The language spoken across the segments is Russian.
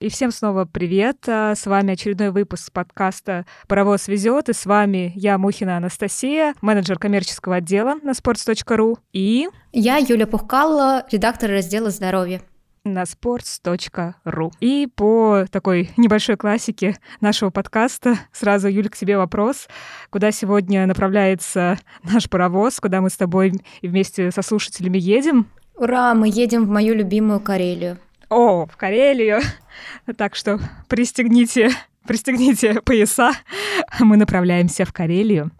И всем снова привет. А, с вами очередной выпуск подкаста «Паровоз везет». И с вами я, Мухина Анастасия, менеджер коммерческого отдела на sports.ru. И... Я, Юля Пухкалла, редактор раздела «Здоровье» на sports.ru. И по такой небольшой классике нашего подкаста сразу, Юль, к тебе вопрос. Куда сегодня направляется наш паровоз? Куда мы с тобой вместе со слушателями едем? Ура, мы едем в мою любимую Карелию. О, в Карелию. Так что пристегните, пристегните пояса. Мы направляемся в Карелию.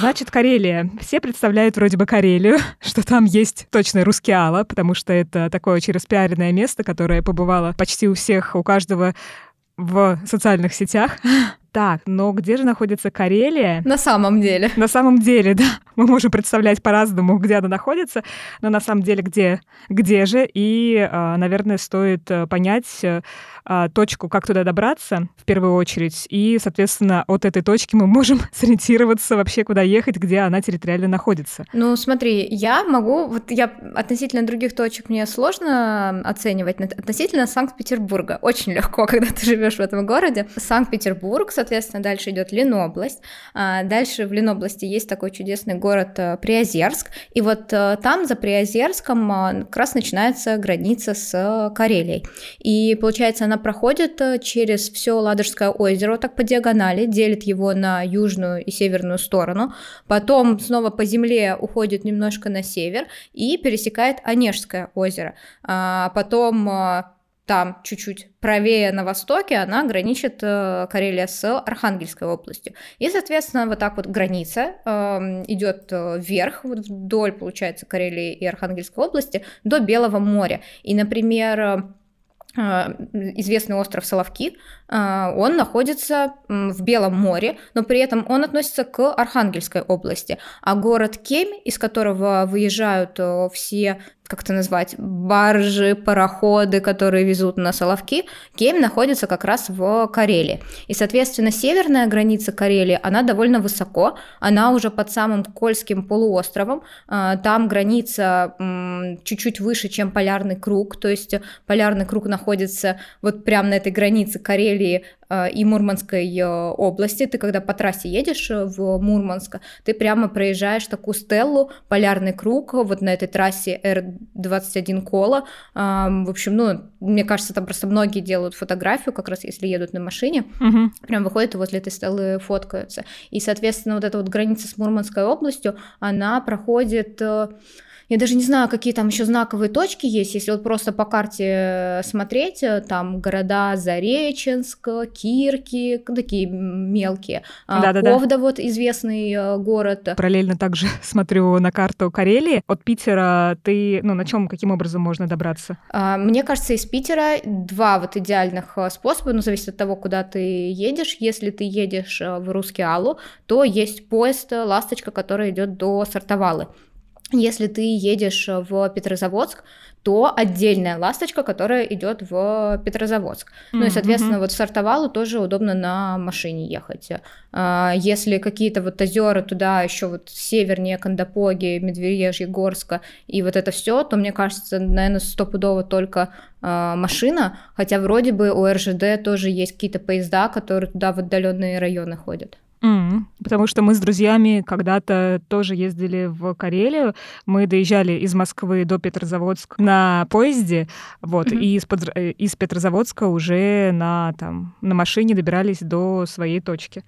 Значит, Карелия. Все представляют вроде бы Карелию, что там есть точно русский Алла, потому что это такое очень распиаренное место, которое побывало почти у всех, у каждого в социальных сетях. Так, но где же находится Карелия? На самом деле. На самом деле, да. Мы можем представлять по-разному, где она находится, но на самом деле где, где же? И, а, наверное, стоит э, понять э, а, точку, как туда добраться в первую очередь. И, соответственно, от этой точки мы можем сориентироваться вообще, куда ехать, где она территориально находится. Ну, смотри, я могу, вот я относительно других точек мне сложно оценивать, относительно Санкт-Петербурга очень легко, когда ты живешь в этом городе. Санкт-Петербург, соответственно, дальше идет Ленобласть. А дальше в Ленобласти есть такой чудесный город э, Приозерск, и вот э, там за Приозерском э, как раз начинается граница с Карелией. И получается, она проходит через все Ладожское озеро, так по диагонали, делит его на южную и северную сторону, потом снова по земле уходит немножко на север и пересекает Онежское озеро. А потом там чуть-чуть правее на востоке, она граничит э, Карелия с Архангельской областью. И, соответственно, вот так вот граница э, идет вверх, вот вдоль, получается, Карелии и Архангельской области, до Белого моря. И, например, а, известный остров Соловки, а, он находится в Белом море, но при этом он относится к Архангельской области, а город Кемь, из которого выезжают э, все как это назвать, баржи, пароходы, которые везут на Соловки, Кемь находится как раз в Карелии. И, соответственно, северная граница Карелии, она довольно высоко, она уже под самым Кольским полуостровом, а, там граница чуть-чуть выше, чем полярный круг, то есть полярный круг находится вот прямо на этой границе Карелии и Мурманской э, области. Ты когда по трассе едешь э, в Мурманск, ты прямо проезжаешь такую стеллу, полярный круг, вот на этой трассе R21 Кола. В общем, ну, мне кажется, там просто многие делают фотографию, как раз если едут на машине, угу. прям выходят и возле этой стеллы фоткаются. И, соответственно, вот эта вот граница с Мурманской областью, она проходит я даже не знаю, какие там еще знаковые точки есть, если вот просто по карте э, смотреть, э, там города Зареченск, Кирки, такие мелкие. Да, да, Ковда вот известный э, город. Параллельно также смотрю на карту Карелии. От Питера ты, ну, на чем, каким образом можно добраться? А, мне кажется, из Питера два вот идеальных способа, ну, зависит от того, куда ты едешь. Если ты едешь в Русский Алу, то есть поезд «Ласточка», который идет до Сартовалы. Если ты едешь в Петрозаводск, то отдельная ласточка, которая идет в Петрозаводск. Mm-hmm. Ну и, соответственно, вот в Сартовалу тоже удобно на машине ехать. А, если какие-то вот озера туда еще вот севернее Кандапоги, Медвежье, Горска и вот это все, то мне кажется, наверное, стопудово только а, машина, хотя вроде бы у РЖД тоже есть какие-то поезда, которые туда в отдаленные районы ходят. Mm, потому что мы с друзьями когда-то тоже ездили в Карелию. Мы доезжали из Москвы до Петрозаводска на поезде, вот, mm-hmm. и из, э, из Петрозаводска уже на, там, на машине добирались до своей точки.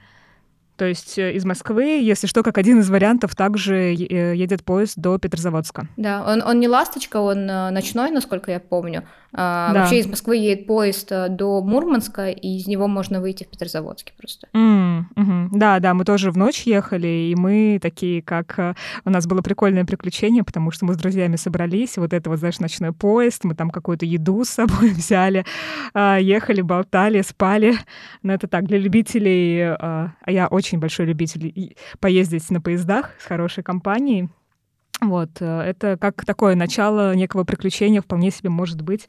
То есть э, из Москвы, если что, как один из вариантов, также э, едет поезд до Петрозаводска. Да, он, он не «Ласточка», он ночной, насколько я помню. А, да. Вообще из Москвы едет поезд э, до Мурманска, и из него можно выйти в Петрозаводске просто. Mm, угу. Да, да, мы тоже в ночь ехали, и мы такие, как... Э, у нас было прикольное приключение, потому что мы с друзьями собрались, вот это вот, знаешь, ночной поезд, мы там какую-то еду с собой взяли, а, ехали, болтали, спали. Но это так, для любителей... А я очень большой любитель поездить на поездах с хорошей компанией. Вот, э, это как такое начало некого приключения вполне себе может быть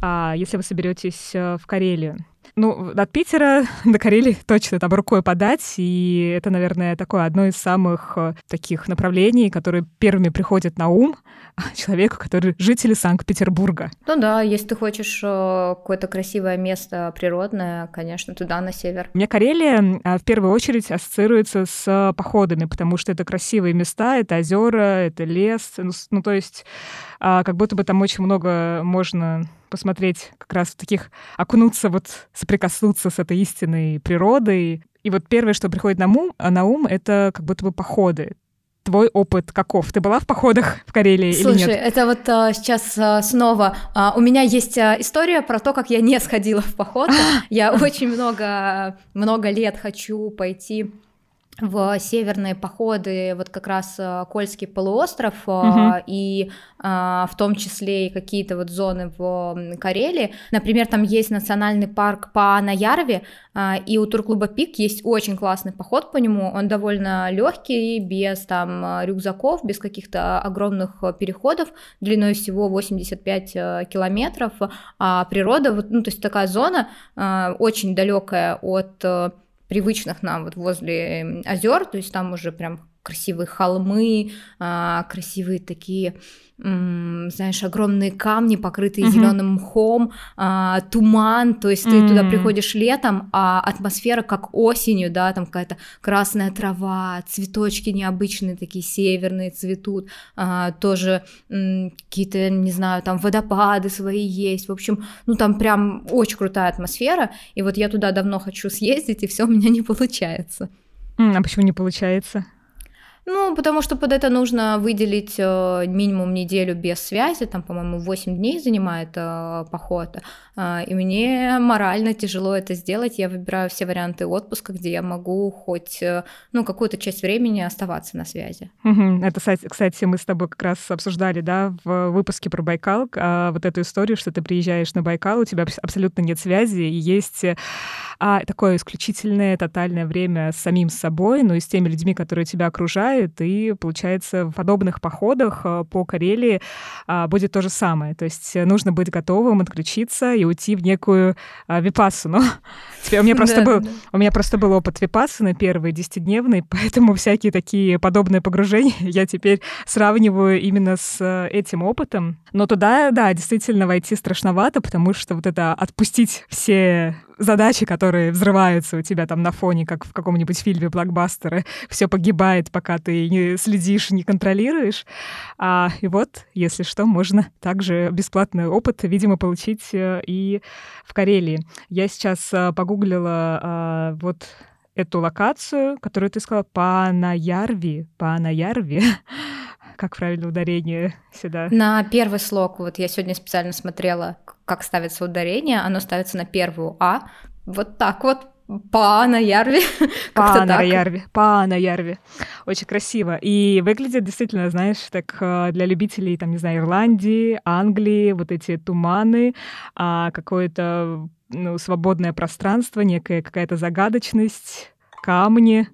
а, если вы соберетесь э, в Карелию. Ну, от Питера до Карелии точно там рукой подать, и это, наверное, такое одно из самых э, таких направлений, которые первыми приходят на ум человеку, который жители Санкт-Петербурга. Ну да, если ты хочешь э, какое-то красивое место природное, конечно, туда, на север. У меня Карелия в первую очередь ассоциируется с походами, потому что это красивые места, это озера, это лес, ну, ну то есть а, как будто бы там очень много можно посмотреть как раз в таких, окунуться, вот соприкоснуться с этой истинной природой. И вот первое, что приходит на ум, на ум это как будто бы походы твой опыт каков? Ты была в походах в Карелии Слушай, или нет? это вот а, сейчас а, снова а, у меня есть а, история про то, как я не сходила в поход. Я очень много много лет хочу пойти в северные походы, вот как раз э, Кольский полуостров, угу. и а, в том числе и какие-то вот зоны в Карелии. Например, там есть национальный парк по Наярве, и у турклуба Пик есть очень классный поход по нему, он довольно легкий, без там рюкзаков, без каких-то огромных переходов, длиной всего 85 километров, а природа, ну то есть такая зона очень далекая от привычных нам вот возле озер, то есть там уже прям красивые холмы, а, красивые такие, знаешь, огромные камни, покрытые mm-hmm. зеленым мхом, а, туман, то есть mm-hmm. ты туда приходишь летом, а атмосфера как осенью, да, там какая-то красная трава, цветочки необычные такие северные цветут, а, тоже какие-то, не знаю, там водопады свои есть, в общем, ну там прям очень крутая атмосфера, и вот я туда давно хочу съездить, и все у меня не получается. А почему не получается? Ну, потому что под это нужно выделить э, минимум неделю без связи, там, по-моему, 8 дней занимает э, поход, и мне морально тяжело это сделать, я выбираю все варианты отпуска, где я могу хоть, э, ну, какую-то часть времени оставаться на связи. Это, кстати, мы с тобой как раз обсуждали, да, в выпуске про Байкал, э, вот эту историю, что ты приезжаешь на Байкал, у тебя абсолютно нет связи, и есть а, такое исключительное, тотальное время с самим собой, но и с теми людьми, которые тебя окружают, и, получается, в подобных походах э, по Карелии а, будет то же самое. То есть нужно быть готовым отключиться и уйти в некую а, випассану. Теперь у меня просто был у меня просто был опыт випассаны первый десятидневный, поэтому всякие такие подобные погружения я теперь сравниваю именно с э, этим опытом. Но туда, да, действительно войти страшновато, потому что вот это отпустить все задачи, которые взрываются у тебя там на фоне, как в каком-нибудь фильме блокбастера, все погибает, пока ты не следишь, не контролируешь. А, и вот, если что, можно также бесплатный опыт, видимо, получить э, и в Карелии. Я сейчас э, погуглила а, вот эту локацию, которую ты сказала, Панаярви. Панаярви. Как правильно ударение сюда? На первый слог. Вот я сегодня специально смотрела, как ставится ударение. Оно ставится на первую А. Вот так вот Пана Ярви. Пана Ярви. Пана Ярви. Очень красиво. И выглядит действительно, знаешь, так э, для любителей, там, не знаю, Ирландии, Англии, вот эти туманы, а какое-то ну, свободное пространство, некая какая-то загадочность, камни.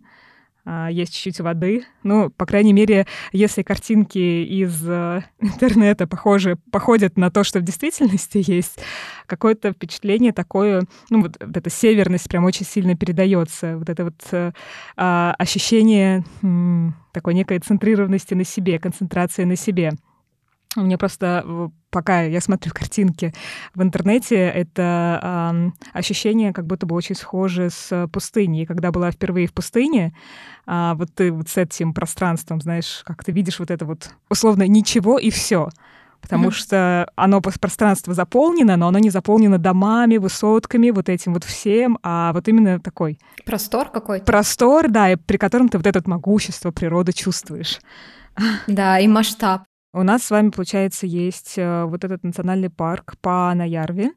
А, есть чуть-чуть воды. Ну, по крайней мере, если картинки из э, интернета похожи, походят на то, что в действительности есть, какое-то впечатление такое, ну, вот, вот эта северность прям очень сильно передается. Вот это вот э, э, ощущение э, такой некой центрированности на себе, концентрации на себе. Меня просто, пока я смотрю картинки в интернете, это э, ощущение как будто бы очень схоже с пустыней. И когда была впервые в пустыне, э, вот ты вот с этим пространством, знаешь, как ты видишь вот это вот условно ничего и все потому mm-hmm. что оно пространство заполнено, но оно не заполнено домами, высотками, вот этим вот всем, а вот именно такой простор какой-то. Простор, да, и при котором ты вот это могущество природы чувствуешь. Да, и масштаб. У нас с вами, получается, есть э, вот этот национальный парк по Наярве.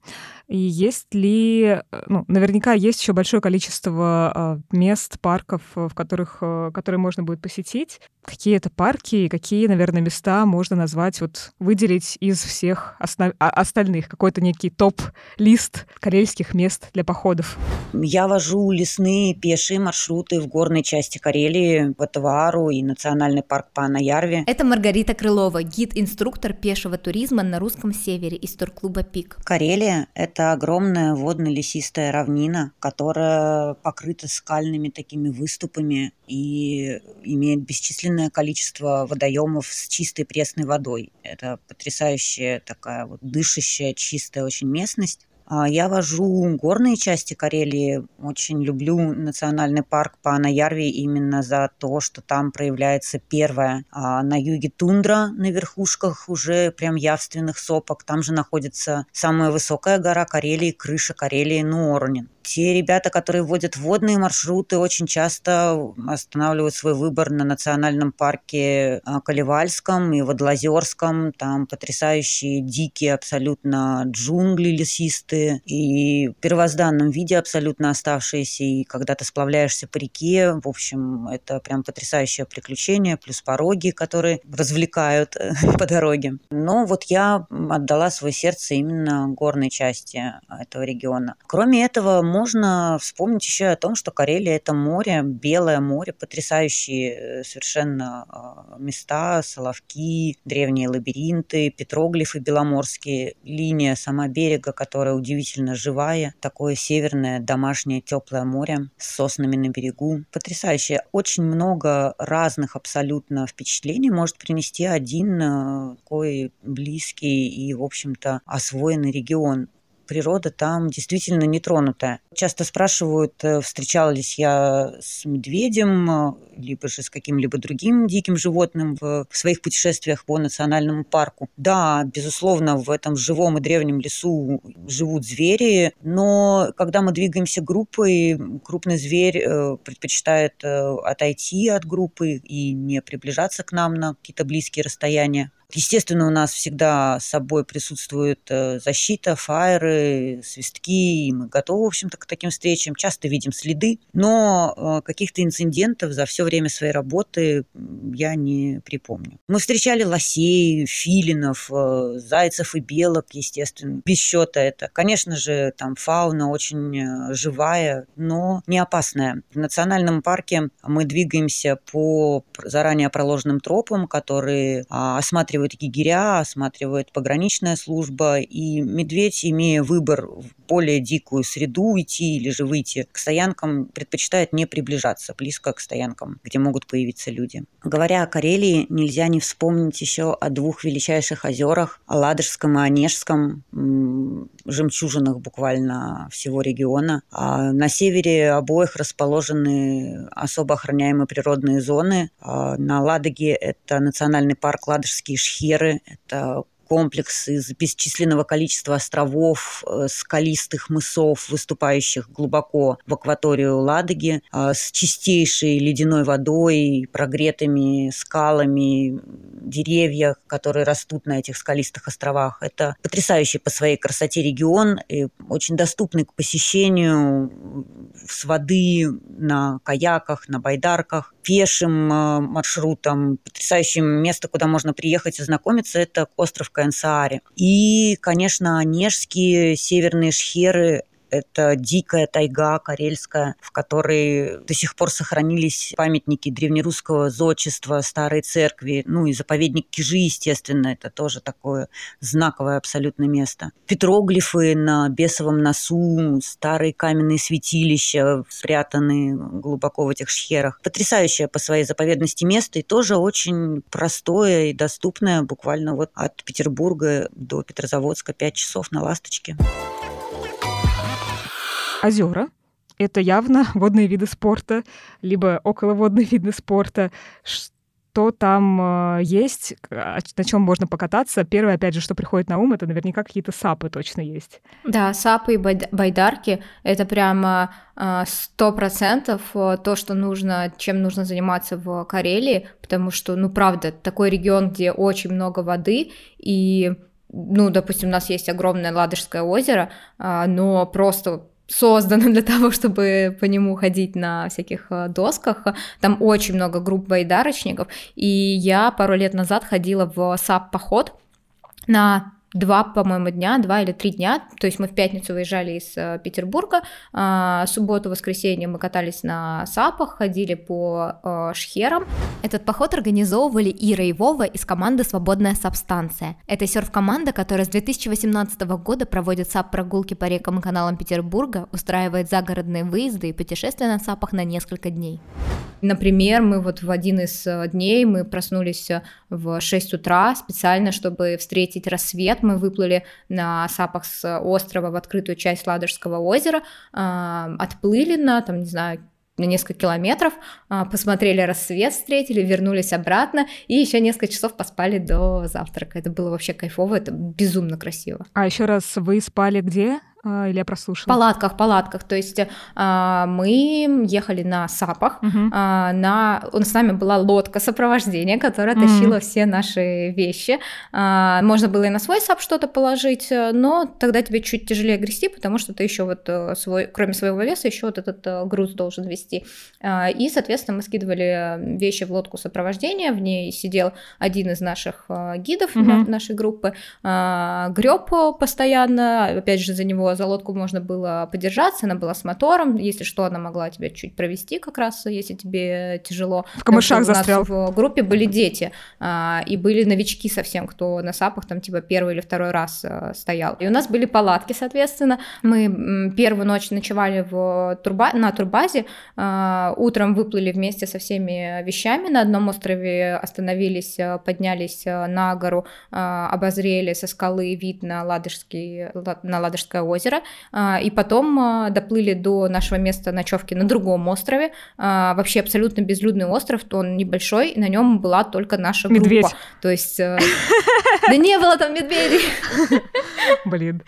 И есть ли, э, ну, наверняка есть еще большое количество а, мест, парков, э, в которых, которые можно будет посетить. Какие это парки и какие, наверное, места можно назвать, вот выделить из всех основ... А, остальных? Какой-то некий топ-лист карельских мест для походов? Я вожу лесные пешие маршруты в горной части Карелии, в Атавару и национальный парк по Наярве. Это Маргарита Крылова, гид-инструктор пешего туризма на русском севере из турклуба «Пик». Карелия – это огромная водно-лесистая равнина, которая покрыта скальными такими выступами и имеет бесчисленное количество водоемов с чистой пресной водой. Это потрясающая такая вот дышащая, чистая очень местность. А, я вожу горные части Карелии. Очень люблю национальный парк по Анаярве именно за то, что там проявляется первая а на юге тундра на верхушках уже прям явственных сопок. Там же находится самая высокая гора Карелии, крыша Карелии Нуорнин те ребята, которые вводят водные маршруты, очень часто останавливают свой выбор на национальном парке а, Каливальском и Водолазерском. Там потрясающие дикие абсолютно джунгли лесистые и в первозданном виде абсолютно оставшиеся. И когда ты сплавляешься по реке, в общем, это прям потрясающее приключение, плюс пороги, которые развлекают э, по дороге. Но вот я отдала свое сердце именно горной части этого региона. Кроме этого, можно вспомнить еще о том, что Карелия это море, белое море, потрясающие э, совершенно а, места, Соловки, древние лабиринты, петроглифы беломорские, линия сама берега, которая удивительно живая, такое северное домашнее теплое море с соснами на берегу. Потрясающе. Очень много разных абсолютно впечатлений может принести один э, такой близкий и, в общем-то, освоенный регион природа там действительно нетронутая. Часто спрашивают, э, встречалась я с медведем, э, либо же с каким-либо другим диким животным в своих путешествиях по национальному парку. Да, безусловно, в этом живом и древнем лесу живут звери, но когда мы двигаемся группой, крупный зверь э, предпочитает отойти от группы и не приближаться к нам на какие-то близкие расстояния. Естественно, у нас всегда с собой присутствует э, защита, фаеры, свистки, и мы готовы, в общем-то, к таким встречам. Часто видим следы, но э, каких-то инцидентов за все время своей работы я не припомню. Мы встречали лосей, филинов, э, зайцев и белок, естественно, без счета это. Конечно же, там фауна очень живая, но не опасная. В национальном парке мы двигаемся по заранее проложенным тропам, которые а, осматривают осматривают егеря, осматривает пограничная служба, и медведь, имея выбор в более дикую среду идти или же выйти к стоянкам, предпочитает не приближаться близко к стоянкам, где могут появиться люди. Говоря о Карелии, нельзя не вспомнить еще о двух величайших озерах, о Ладожском и Онежском, жемчужинах буквально всего региона. А на севере обоих расположены особо охраняемые природные зоны. А на Ладоге это национальный парк Ладожские Шхеры, это комплекс из бесчисленного количества островов, э, скалистых мысов, выступающих глубоко в акваторию Ладоги, э, с чистейшей ледяной водой, прогретыми скалами, деревья, которые растут на этих скалистых островах. Это потрясающий по своей красоте регион, и очень доступный к посещению с воды на каяках, на байдарках пешим э, маршрутом. Потрясающее место, куда можно приехать и знакомиться, это остров Каенсааре. И, конечно, Онежские северные шхеры это дикая тайга карельская, в которой до сих пор сохранились памятники древнерусского зодчества, старой церкви, ну и заповедник Кижи, естественно, это тоже такое знаковое абсолютно место. Петроглифы на бесовом носу, старые каменные святилища, спрятанные глубоко в этих шхерах. Потрясающее по своей заповедности место и тоже очень простое и доступное, буквально вот от Петербурга до Петрозаводска 5 часов на «Ласточке». Озера — это явно водные виды спорта, либо околоводные виды спорта. Что там э, есть, на чем можно покататься? Первое, опять же, что приходит на ум, это наверняка какие-то сапы точно есть. Да, сапы и байдарки — это прямо э, сто процентов э, то, что нужно, чем нужно заниматься в Карелии, потому что, ну, правда, такой регион, где очень много воды, и ну, допустим, у нас есть огромное Ладожское озеро, но просто создано для того, чтобы по нему ходить на всяких э, досках. Там очень много групп байдарочников, и я пару лет назад ходила в САП-поход на два, по-моему, дня, два или три дня. То есть мы в пятницу выезжали из э, Петербурга, э, субботу, воскресенье мы катались на САПах, ходили по э, шхерам. Этот поход организовывали Ира и Вова из команды «Свободная субстанция». Это серф-команда, которая с 2018 года проводит САП-прогулки по рекам и каналам Петербурга, устраивает загородные выезды и путешествия на САПах на несколько дней. Например, мы вот в один из э, дней мы проснулись в 6 утра специально, чтобы встретить рассвет. Мы выплыли на сапах с острова в открытую часть Ладожского озера, а, отплыли на, там, не знаю, на несколько километров, а, посмотрели рассвет, встретили, вернулись обратно и еще несколько часов поспали до завтрака. Это было вообще кайфово, это безумно красиво. А еще раз, вы спали где? А, или я прослушала? В палатках, палатках. То есть а, мы ехали на САПах, угу. на... с нами была лодка сопровождения, которая угу. тащила все наши вещи. Можно было и на свой САП что-то положить, но тогда тебе чуть тяжелее грести, потому что ты еще вот э, свой, кроме своего веса, еще вот этот э, груз должен вести. И, соответственно, мы скидывали вещи в лодку сопровождения, в ней сидел один из наших э, гидов угу. нашей группы, греб постоянно, опять же, за него за лодку можно было подержаться, она была с мотором, если что, она могла тебя чуть провести как раз, если тебе тяжело. В камышах застрял. У нас в группе были дети, а, и были новички совсем, кто на сапах там типа первый или второй раз а, стоял. И у нас были палатки, соответственно. Мы первую ночь ночевали в турба... на турбазе, а, утром выплыли вместе со всеми вещами на одном острове, остановились, поднялись на гору, обозрели со скалы вид на Ладожский, на Ладожское озеро, озеро, а, и потом а, доплыли до нашего места ночевки на другом острове, а, вообще абсолютно безлюдный остров, то он небольшой, и на нем была только наша группа. Медведь. То есть... Э, да не было там медведей. Блин.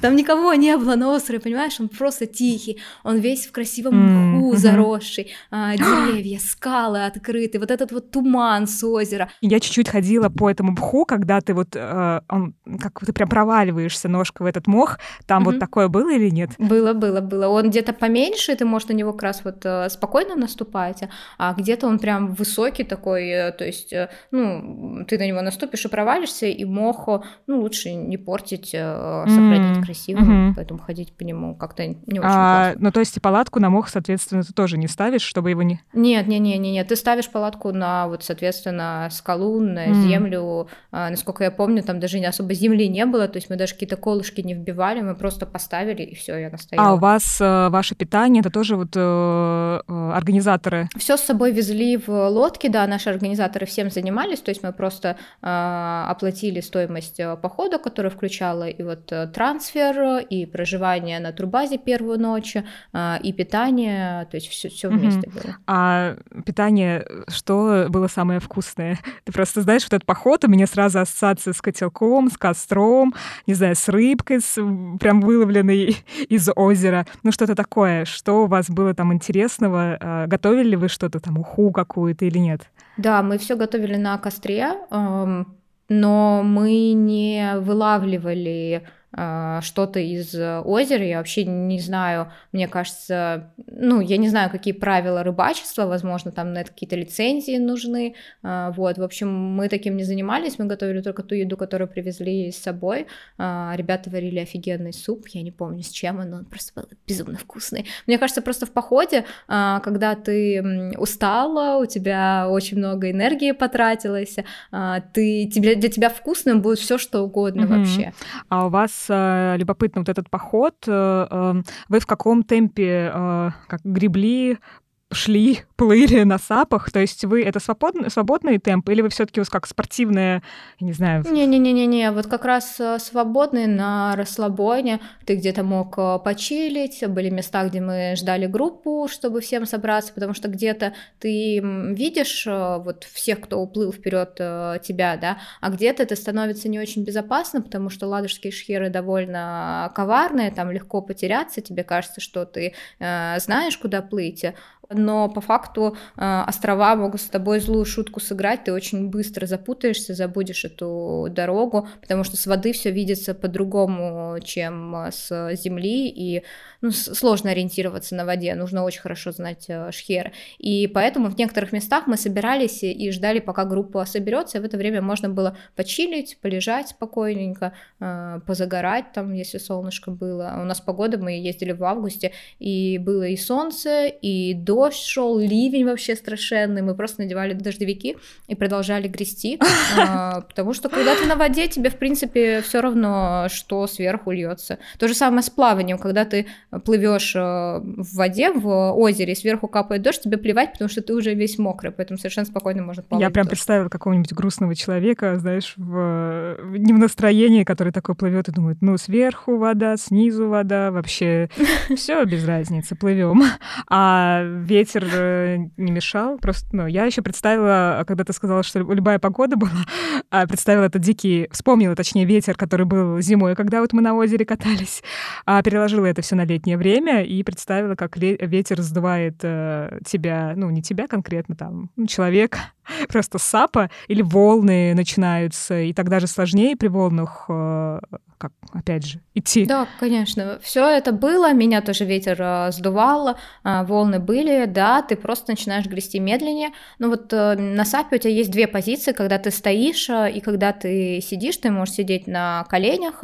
Там никого не было на острове, понимаешь? Он просто тихий, он весь в красивом мху mm-hmm. заросший, а, деревья, скалы открыты, вот этот вот туман с озера. Я чуть-чуть ходила по этому мху, когда ты вот, э, он, как ты прям проваливаешься ножкой в этот мох, там mm-hmm. вот такое было или нет? Было, было, было. Он где-то поменьше, ты можешь на него как раз вот э, спокойно наступать, а где-то он прям высокий такой, э, то есть, ну, ты на него наступишь и провалишься, и мох, ну, лучше не портить, сохранить mm красивым, угу. поэтому ходить по нему как-то не очень а, классно. Ну, то есть палатку на мох, соответственно, ты тоже не ставишь, чтобы его не... Нет, нет, нет, нет, нет. ты ставишь палатку на, вот, соответственно, скалу, на mm. землю. А, насколько я помню, там даже не особо земли не было, то есть мы даже какие-то колышки не вбивали, мы просто поставили, и все, я настояла. А у вас э, ваше питание, это тоже вот э, э, организаторы? Все с собой везли в лодке, да, наши организаторы всем занимались, то есть мы просто э, оплатили стоимость э, похода, которая включала и вот э, трансфер, и проживание на турбазе первую ночь, э, и питание, то есть все, все вместе угу. было. А питание, что было самое вкусное? Ты просто знаешь, вот этот поход, у меня сразу ассоциация с котелком, с костром, не знаю, с рыбкой, с, прям выловленной из озера, ну что-то такое. Что у вас было там интересного? Готовили ли вы что-то там, уху какую-то или нет? Да, мы все готовили на костре, но мы не вылавливали а, что-то из э, озера, я вообще не знаю, мне кажется, ну, я не знаю, какие правила рыбачества, возможно, там на это какие-то лицензии нужны, а, вот, в общем, мы таким не занимались, мы готовили только ту еду, которую привезли с собой, а, ребята варили офигенный суп, я не помню с чем он, он просто был безумно вкусный. Мне кажется, просто в походе, когда ты устала, у тебя очень много энергии потратилось, ты, тебе, для тебя вкусным будет все что угодно mm-hmm. вообще. А у вас э, любопытно вот этот поход. Э, э, вы в каком темпе как гребли шли, плыли на сапах? То есть вы это свободный, свободный темп или вы все таки как спортивные, я не знаю? Не-не-не-не, вот как раз э, свободный на расслабоне. Ты где-то мог э, почилить, были места, где мы ждали группу, чтобы всем собраться, потому что где-то ты видишь э, вот всех, кто уплыл вперед тебя, да, а где-то это становится не очень безопасно, потому что ладожские шхеры довольно коварные, там легко потеряться, тебе кажется, что ты э, знаешь, куда плыть, но по факту э, острова могут с тобой злую шутку сыграть, ты очень быстро запутаешься, забудешь эту дорогу, потому что с воды все видится по-другому, чем с земли, и ну, сложно ориентироваться на воде, нужно очень хорошо знать э, шхер. И поэтому в некоторых местах мы собирались и ждали, пока группа соберется, и в это время можно было почилить, полежать спокойненько, э, позагорать там, если солнышко было. У нас погода, мы ездили в августе, и было и солнце, и дождь шел, ливень вообще страшенный, мы просто надевали дождевики и продолжали грести, э, потому что когда ты на воде, тебе, в принципе, все равно, что сверху льется. То же самое с плаванием, когда ты плывешь э, в воде, в озере, и сверху капает дождь, тебе плевать, потому что ты уже весь мокрый, поэтому совершенно спокойно можно плавать. Я прям представила какого-нибудь грустного человека, знаешь, в, не в настроении, который такой плывет и думает, ну, сверху вода, снизу вода, вообще все без разницы, плывем. А ветер э, не мешал, просто, ну, я еще представила, когда ты сказала, что любая погода была, а представила этот дикий, вспомнила, точнее, ветер, который был зимой, когда вот мы на озере катались, а переложила это все на летнее время и представила, как ветер сдувает э, тебя, ну, не тебя конкретно, там, человека, просто сапа, или волны начинаются, и тогда же сложнее при волнах, э, как, опять же, идти. Да, конечно. Все это было, меня тоже ветер э, сдувал, э, волны были, да, ты просто начинаешь грести медленнее. Но вот на сапе у тебя есть две позиции, когда ты стоишь и когда ты сидишь, ты можешь сидеть на коленях,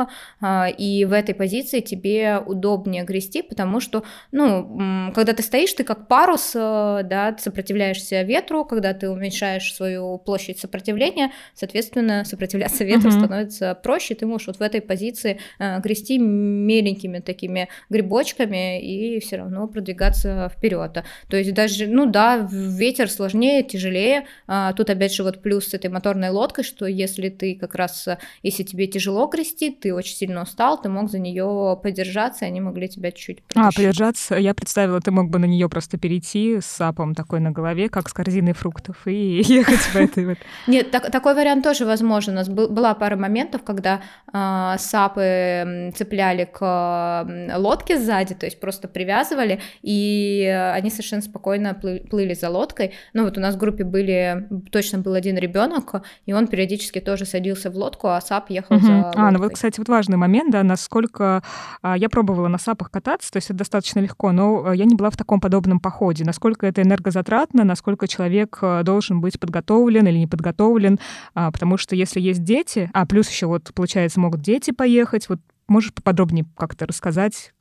и в этой позиции тебе удобнее грести, потому что, ну, когда ты стоишь, ты как парус, да, сопротивляешься ветру, когда ты уменьшаешь уменьшаешь свою площадь сопротивления, соответственно, сопротивляться ветру uh-huh. становится проще, ты можешь вот в этой позиции э, грести меленькими такими грибочками и все равно продвигаться вперед. То есть даже, ну да, ветер сложнее, тяжелее. А, тут опять же вот плюс с этой моторной лодкой, что если ты как раз, если тебе тяжело грести, ты очень сильно устал, ты мог за нее подержаться, и они могли тебя чуть-чуть А, подержаться, я представила, ты мог бы на нее просто перейти с сапом такой на голове, как с корзиной фруктов, и ехать в этой вот. Нет, так, такой вариант тоже возможен. У нас был, была пара моментов, когда э, сапы цепляли к лодке сзади, то есть просто привязывали, и они совершенно спокойно плыли, плыли за лодкой. Ну вот у нас в группе были, точно был один ребенок, и он периодически тоже садился в лодку, а сап ехал угу. за лодкой. А, ну вот, кстати, вот важный момент, да, насколько а, я пробовала на сапах кататься, то есть это достаточно легко, но я не была в таком подобном походе. Насколько это энергозатратно, насколько человек должен быть быть подготовлен или не подготовлен, а, потому что если есть дети, а плюс еще вот, получается, могут дети поехать, вот можешь поподробнее как-то рассказать,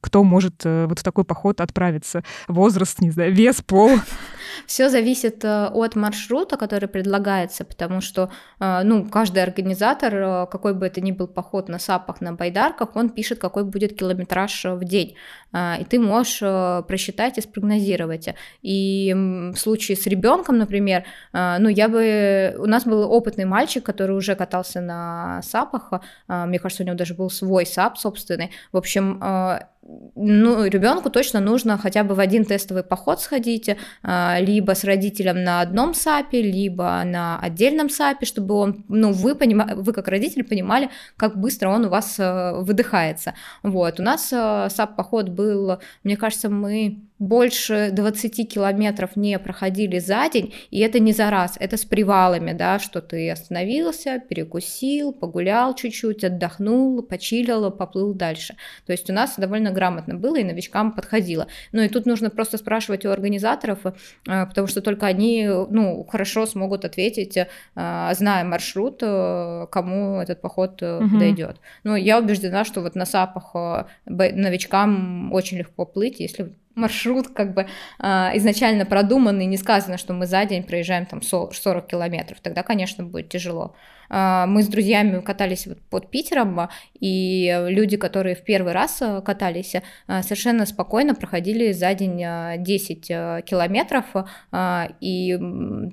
кто может э, вот в такой поход отправиться? Возраст, не знаю, вес, пол? Все зависит э, от маршрута, который предлагается, потому что, э, ну, каждый организатор, какой бы это ни был поход на сапах, на байдарках, он пишет, какой будет километраж в день. И ты можешь просчитать и спрогнозировать. И в случае с ребенком, например, ну, я бы... У нас был опытный мальчик, который уже катался на сапах. Мне кажется, у него даже был свой сап собственный. В общем, ну, ребенку точно нужно хотя бы в один тестовый поход сходить, либо с родителем на одном САПе, либо на отдельном САПе, чтобы он, ну, вы, понима, вы как родители понимали, как быстро он у вас э, выдыхается. Вот, у нас э, САП-поход был, мне кажется, мы больше 20 километров не проходили за день, и это не за раз, это с привалами, да, что ты остановился, перекусил, погулял чуть-чуть, отдохнул, почилил, поплыл дальше. То есть у нас довольно грамотно было и новичкам подходило. Ну и тут нужно просто спрашивать у организаторов, э, потому что только они, ну, хорошо смогут ответить, э, зная маршрут, э, кому этот поход угу. дойдет. Ну, я убеждена, что вот на САПах новичкам очень легко плыть, если маршрут как бы а, изначально продуманный, не сказано, что мы за день проезжаем там 40 километров, тогда, конечно, будет тяжело. А, мы с друзьями катались вот под Питером, и люди, которые в первый раз а, катались, а, совершенно спокойно проходили за день 10 километров, и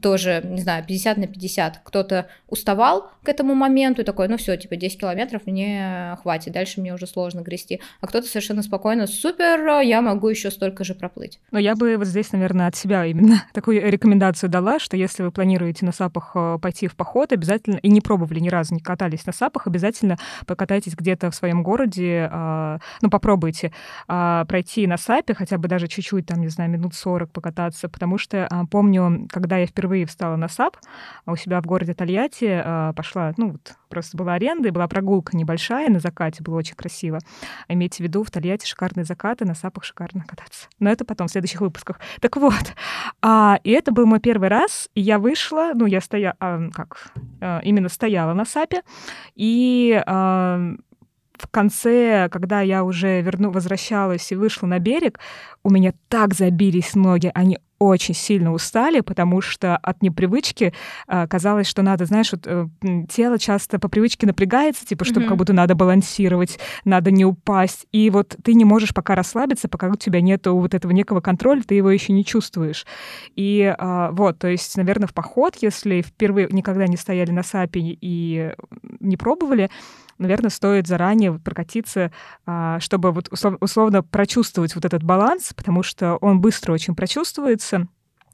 тоже, не знаю, 50 на 50. Кто-то уставал к этому моменту и такой, ну все, типа 10 километров мне хватит, дальше мне уже сложно грести. А кто-то совершенно спокойно, супер, я могу еще столько же проплыть. Но я бы вот здесь, наверное, от себя именно такую рекомендацию дала, что если вы планируете на САПах пойти в поход, обязательно, и не пробовали ни разу, не катались на САПах, обязательно покатайтесь где-то в своем городе, э, ну, попробуйте э, пройти на САПе, хотя бы даже чуть-чуть, там, не знаю, минут 40 покататься, потому что э, помню, когда я впервые встала на САП, у себя в городе Тольятти пошла, ну, вот просто была аренда, и была прогулка небольшая на закате, было очень красиво. Имейте в виду, в Тольятти шикарные закаты, на САПах шикарно кататься. Но это потом в следующих выпусках. Так вот, а, и это был мой первый раз, и я вышла, ну, я стояла, а, как, а, именно стояла на САПе, и а, в конце, когда я уже верну, возвращалась и вышла на берег, у меня так забились ноги, они очень сильно устали, потому что от непривычки э, казалось, что надо, знаешь, вот, э, тело часто по привычке напрягается, типа, чтобы mm-hmm. как будто надо балансировать, надо не упасть. И вот ты не можешь пока расслабиться, пока у тебя нет вот этого некого контроля, ты его еще не чувствуешь. И э, вот, то есть, наверное, в поход, если впервые никогда не стояли на САПе и не пробовали, наверное, стоит заранее прокатиться, а, чтобы вот условно прочувствовать вот этот баланс, потому что он быстро очень прочувствуется.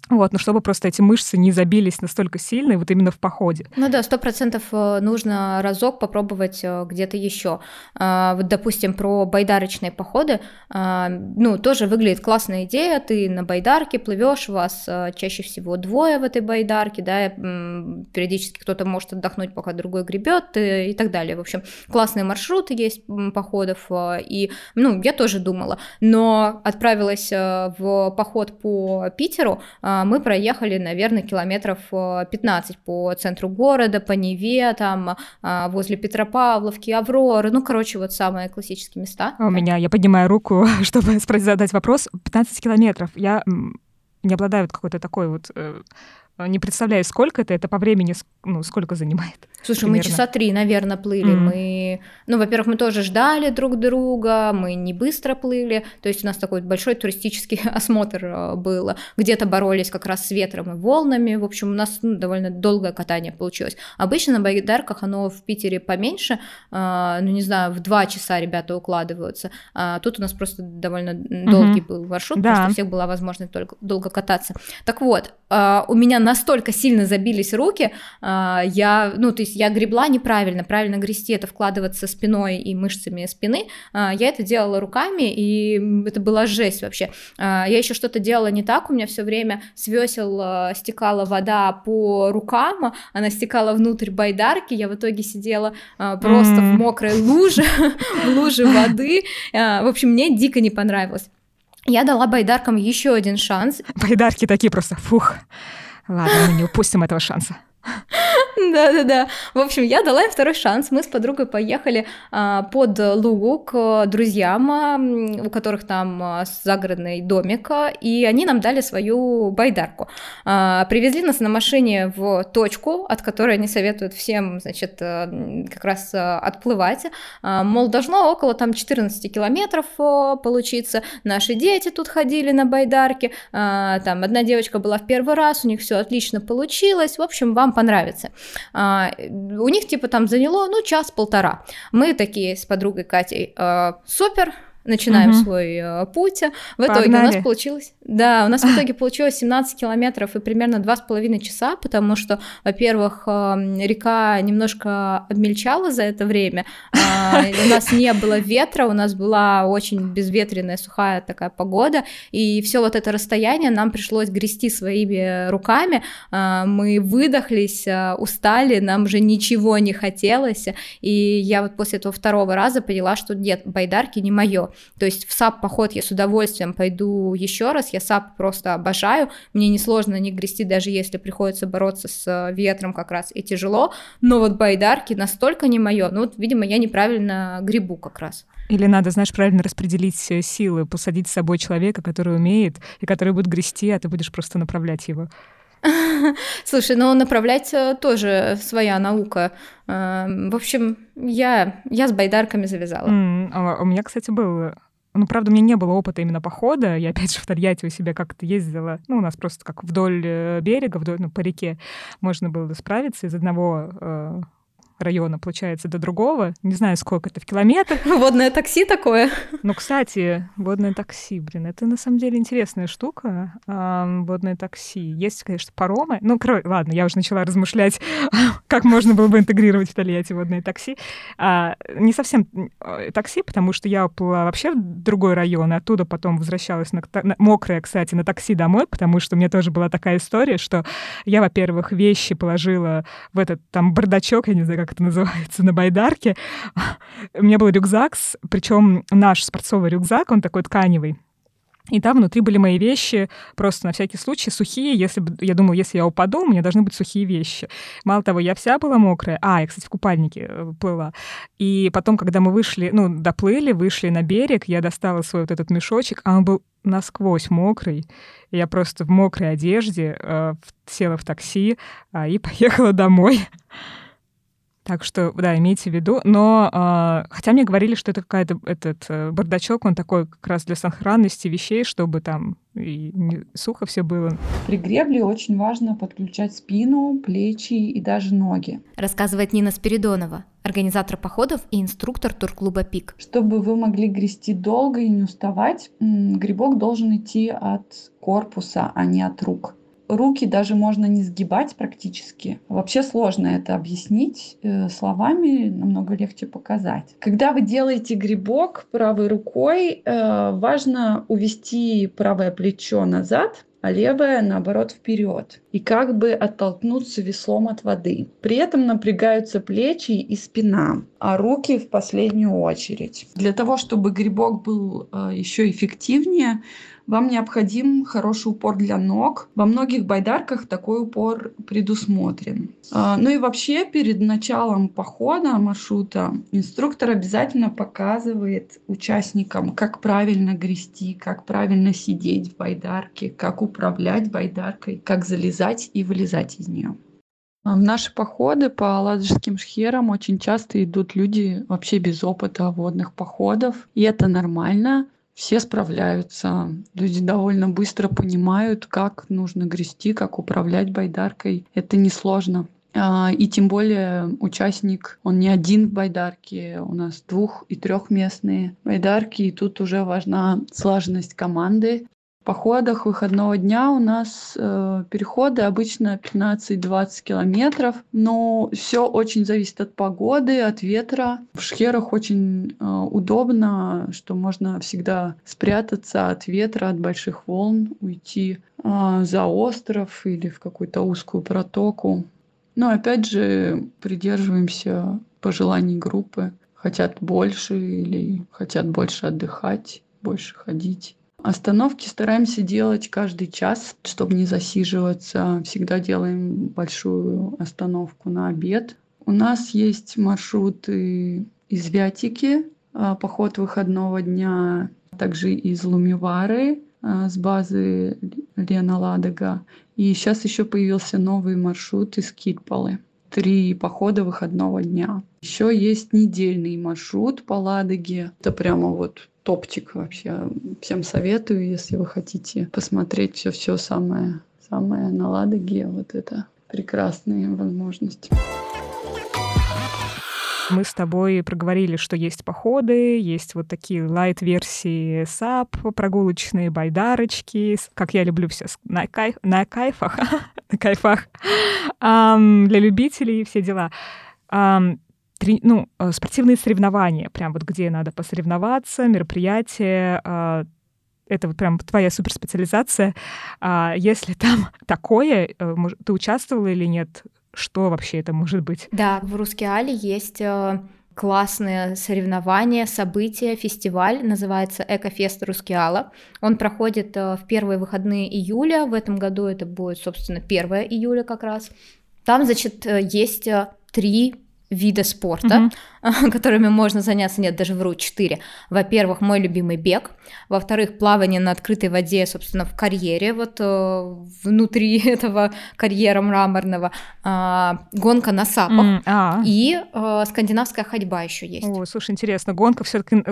Вот, но чтобы просто эти мышцы не забились настолько сильно, вот именно в походе. Ну да, сто процентов э, нужно разок попробовать э, где-то еще. А, вот, допустим, про байдарочные походы, а, ну, тоже выглядит классная идея, ты на байдарке плывешь, вас э, чаще всего двое в этой байдарке, да, периодически кто-то может отдохнуть, пока другой гребет и так далее. В общем, классные маршруты есть походов, и, ну, я тоже думала, но отправилась в поход по Питеру, а, мы проехали, наверное, километров 15 э, по центру города, по Неве, там, а, возле Петропавловки, Авроры, ну, короче, вот самые классические места. А у меня, я поднимаю руку, чтобы задать вопрос, 15 километров, я не обладаю какой-то такой вот э, не представляю, сколько это, это по времени, ну, сколько занимает. Слушай, примерно. мы часа три, наверное, плыли. Mm-hmm. Мы, ну, во-первых, мы тоже ждали друг друга, мы не быстро плыли, то есть у нас такой большой туристический осмотр э, был. Где-то боролись как раз с ветром и волнами. В общем, у нас ну, довольно долгое катание получилось. Обычно на байдарках оно в Питере поменьше, э, ну, не знаю, в два часа ребята укладываются. А тут у нас просто довольно долгий mm-hmm. был маршрут, да. просто у всех была возможность только долго кататься. Так вот, у меня настолько сильно забились руки, я, ну, то есть я гребла неправильно, правильно грести это вкладываться спиной и мышцами спины, а, я это делала руками, и это была жесть вообще. А, я еще что-то делала не так, у меня все время с весел а, стекала вода по рукам, она стекала внутрь байдарки, я в итоге сидела просто mm-hmm. в мокрой луже, в луже воды, в общем, мне дико не понравилось. Я дала байдаркам еще один шанс. Байдарки такие просто, фух, ладно, мы не упустим этого шанса. Да-да-да. В общем, я дала им второй шанс. Мы с подругой поехали а, под Лугу к друзьям, у которых там а, загородный домик, а, и они нам дали свою байдарку. Привезли нас на машине в точку, от которой они советуют всем, значит, а, как раз а, отплывать. Мол, должно около там 14 километров а, получиться. Наши дети тут ходили на байдарке. Там одна девочка была в первый раз, у них все отлично получилось. В общем, вам понравится. А, у них типа там заняло, ну, час-полтора. Мы такие с подругой Катей, а, супер, начинаем угу. свой э, путь. В итоге Погнали. у нас получилось, да, у нас в итоге получилось 17 километров и примерно два с половиной часа, потому что, во-первых, э, река немножко обмельчала за это время, э, у нас не было ветра, у нас была очень безветренная сухая такая погода, и все вот это расстояние нам пришлось грести своими руками, э, мы выдохлись, э, устали, нам уже ничего не хотелось, и я вот после этого второго раза поняла, что нет, байдарки не мое. То есть в САП поход я с удовольствием пойду еще раз, я САП просто обожаю, мне несложно на них грести, даже если приходится бороться с э, ветром как раз и тяжело, но вот байдарки настолько не мое, ну вот, видимо, я неправильно грибу как раз. Или надо, знаешь, правильно распределить э, силы, посадить с собой человека, который умеет и который будет грести, а ты будешь просто направлять его. Слушай, ну направлять э, тоже своя наука. Эм, в общем, я, я с байдарками завязала. Mm, а у меня, кстати, был ну, правда, у меня не было опыта именно похода. Я, опять же, в Тольятти у себя как-то ездила. Ну, у нас просто как вдоль э, берега, вдоль, ну, по реке можно было справиться из одного э, района, получается, до другого. Не знаю, сколько это в километрах. Водное такси такое. Ну, кстати, водное такси, блин, это на самом деле интересная штука. Водное такси. Есть, конечно, паромы. Ну, ладно, я уже начала размышлять, как можно было бы интегрировать в Тольятти водное такси. А, не совсем э, такси, потому что я уплыла вообще в другой район, и оттуда потом возвращалась на, на, мокрая, кстати, на такси домой, потому что у меня тоже была такая история, что я, во-первых, вещи положила в этот там бардачок, я не знаю, как это называется, на байдарке. У меня был рюкзак, причем наш спортсовый рюкзак, он такой тканевый. И там внутри были мои вещи, просто на всякий случай сухие. Если я думала, если я упаду, у меня должны быть сухие вещи. Мало того, я вся была мокрая. А, я, кстати, в купальнике э, плыла. И потом, когда мы вышли, ну, доплыли, вышли на берег, я достала свой вот этот мешочек, а он был насквозь мокрый. Я просто в мокрой одежде э, села в такси э, и поехала домой. Так что, да, имейте в виду. Но э, хотя мне говорили, что это какая-то этот э, бардачок, он такой как раз для сохранности вещей, чтобы там и не, сухо все было. При гребле очень важно подключать спину, плечи и даже ноги. Рассказывает Нина Спиридонова, организатор походов и инструктор турклуба «Пик». Чтобы вы могли грести долго и не уставать, грибок должен идти от корпуса, а не от рук руки даже можно не сгибать практически. Вообще сложно это объяснить э, словами, намного легче показать. Когда вы делаете грибок правой рукой, э, важно увести правое плечо назад, а левое, наоборот, вперед. И как бы оттолкнуться веслом от воды. При этом напрягаются плечи и спина, а руки в последнюю очередь. Для того, чтобы грибок был э, еще эффективнее, вам необходим хороший упор для ног. Во многих байдарках такой упор предусмотрен. А, ну и вообще перед началом похода маршрута инструктор обязательно показывает участникам, как правильно грести, как правильно сидеть в байдарке, как управлять байдаркой, как залезать и вылезать из нее. В наши походы по ладожским шхерам очень часто идут люди вообще без опыта водных походов. И это нормально все справляются. Люди довольно быстро понимают, как нужно грести, как управлять байдаркой. Это несложно. А, и тем более участник, он не один в байдарке, у нас двух- и трехместные байдарки, и тут уже важна слаженность команды походах выходного дня у нас э, переходы обычно 15-20 километров, но все очень зависит от погоды, от ветра. В шхерах очень э, удобно, что можно всегда спрятаться от ветра, от больших волн, уйти э, за остров или в какую-то узкую протоку. Но опять же придерживаемся пожеланий группы. Хотят больше или хотят больше отдыхать, больше ходить. Остановки стараемся делать каждый час, чтобы не засиживаться. Всегда делаем большую остановку на обед. У нас есть маршруты из Вятики, а, поход выходного дня, также из Лумивары а, с базы Лена Ладога. И сейчас еще появился новый маршрут из Китпалы. Три похода выходного дня. Еще есть недельный маршрут по Ладоге. Это прямо вот топчик вообще. Всем советую, если вы хотите посмотреть все все самое самое на Ладоге. Вот это прекрасные возможности. Мы с тобой проговорили, что есть походы, есть вот такие лайт-версии САП, прогулочные байдарочки, как я люблю все на, кайф, на кайфах, на кайфах, для любителей все дела трени... ну, э, спортивные соревнования, прям вот где надо посоревноваться, мероприятия, а, это вот прям твоя суперспециализация. А если там такое, э, ты участвовала или нет? Что вообще это может быть? Да, в Русский Али есть э, классные соревнования, события, фестиваль, называется Экофест Рускеала. Он проходит в первые выходные июля, в этом году это будет, собственно, 1 июля как раз. Там, значит, есть три вида спорта, mm-hmm. которыми можно заняться, нет, даже вру, четыре. Во-первых, мой любимый бег. Во-вторых, плавание на открытой воде, собственно, в карьере, вот э, внутри этого карьера мраморного. Э, гонка на сапах. Mm, а. И э, скандинавская ходьба еще есть. О, слушай, интересно, гонка все-таки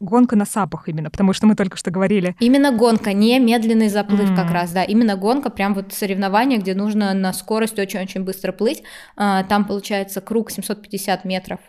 гонка на сапах именно, потому что мы только что говорили. Именно гонка, не медленный заплыв mm. как раз, да. Именно гонка, прям вот соревнование, где нужно на скорость очень-очень быстро плыть. Э, там получается круг 700 750 метров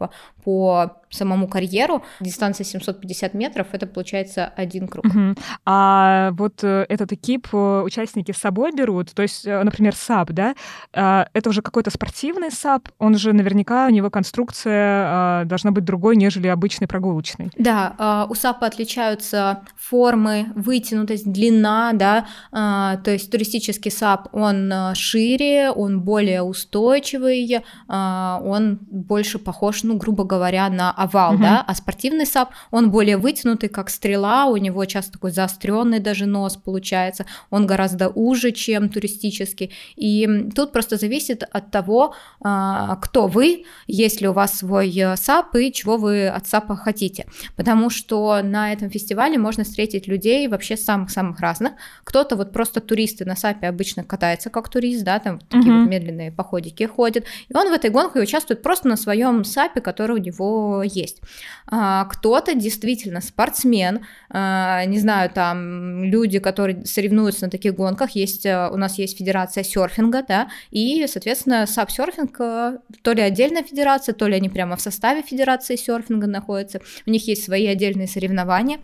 по самому карьеру. Дистанция 750 метров, это получается один круг. Угу. А вот э, этот экип э, участники с собой берут, то есть, э, например, САП, да, а, это уже какой-то спортивный САП, он же наверняка, у него конструкция а, должна быть другой, нежели обычный прогулочный. Да, а, у САПа отличаются формы, вытянутость, длина, да, то есть туристический САП, он шире, он более устойчивый, он больше похож, ну, грубо говоря, на овал, угу. да, а спортивный САП, он более вытянутый, как стрела, у него часто такой заостренный даже нос получается, он гораздо уже, чем туристический, и тут просто зависит от того, а, кто вы, есть ли у вас свой э, САП и чего вы от САПа хотите, потому что на этом фестивале можно встретить людей вообще самых-самых разных, кто-то вот просто туристы на САПе обычно катается как турист, да, там такие угу. вот медленные походики ходят, и он в этой гонке участвует просто на своем САПе, который у него есть. А, кто-то действительно спортсмен, а, не знаю, там люди, которые соревнуются на таких гонках, есть, а, у нас есть федерация серфинга, да, и, соответственно, сап-серфинг то ли отдельная федерация, то ли они прямо в составе федерации серфинга находятся, у них есть свои отдельные соревнования,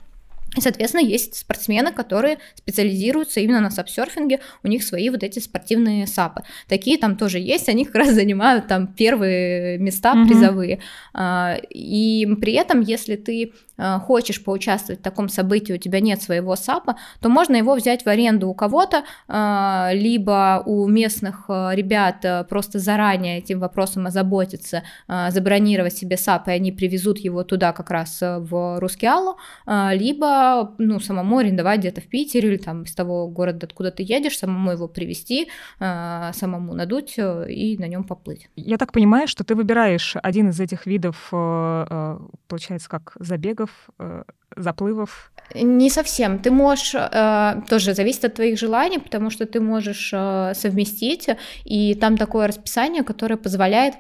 и, соответственно, есть спортсмены, которые специализируются именно на сапсерфинге, у них свои вот эти спортивные сапы. Такие там тоже есть, они как раз занимают там первые места mm-hmm. призовые. И при этом, если ты хочешь поучаствовать в таком событии, у тебя нет своего САПа, то можно его взять в аренду у кого-то, э, либо у местных э, ребят просто заранее этим вопросом озаботиться, забронировать себе САП, и они привезут его туда как раз в Рускеалу, либо ну, самому арендовать где-то в Питере или там из того города, откуда ты едешь, самому его привезти, самому надуть и на нем поплыть. Я так понимаю, что ты выбираешь один из этих видов, получается, как забегов, э, заплывов? Не совсем. Ты можешь, э, тоже зависит от твоих желаний, потому что ты можешь э, совместить, и там такое расписание, которое позволяет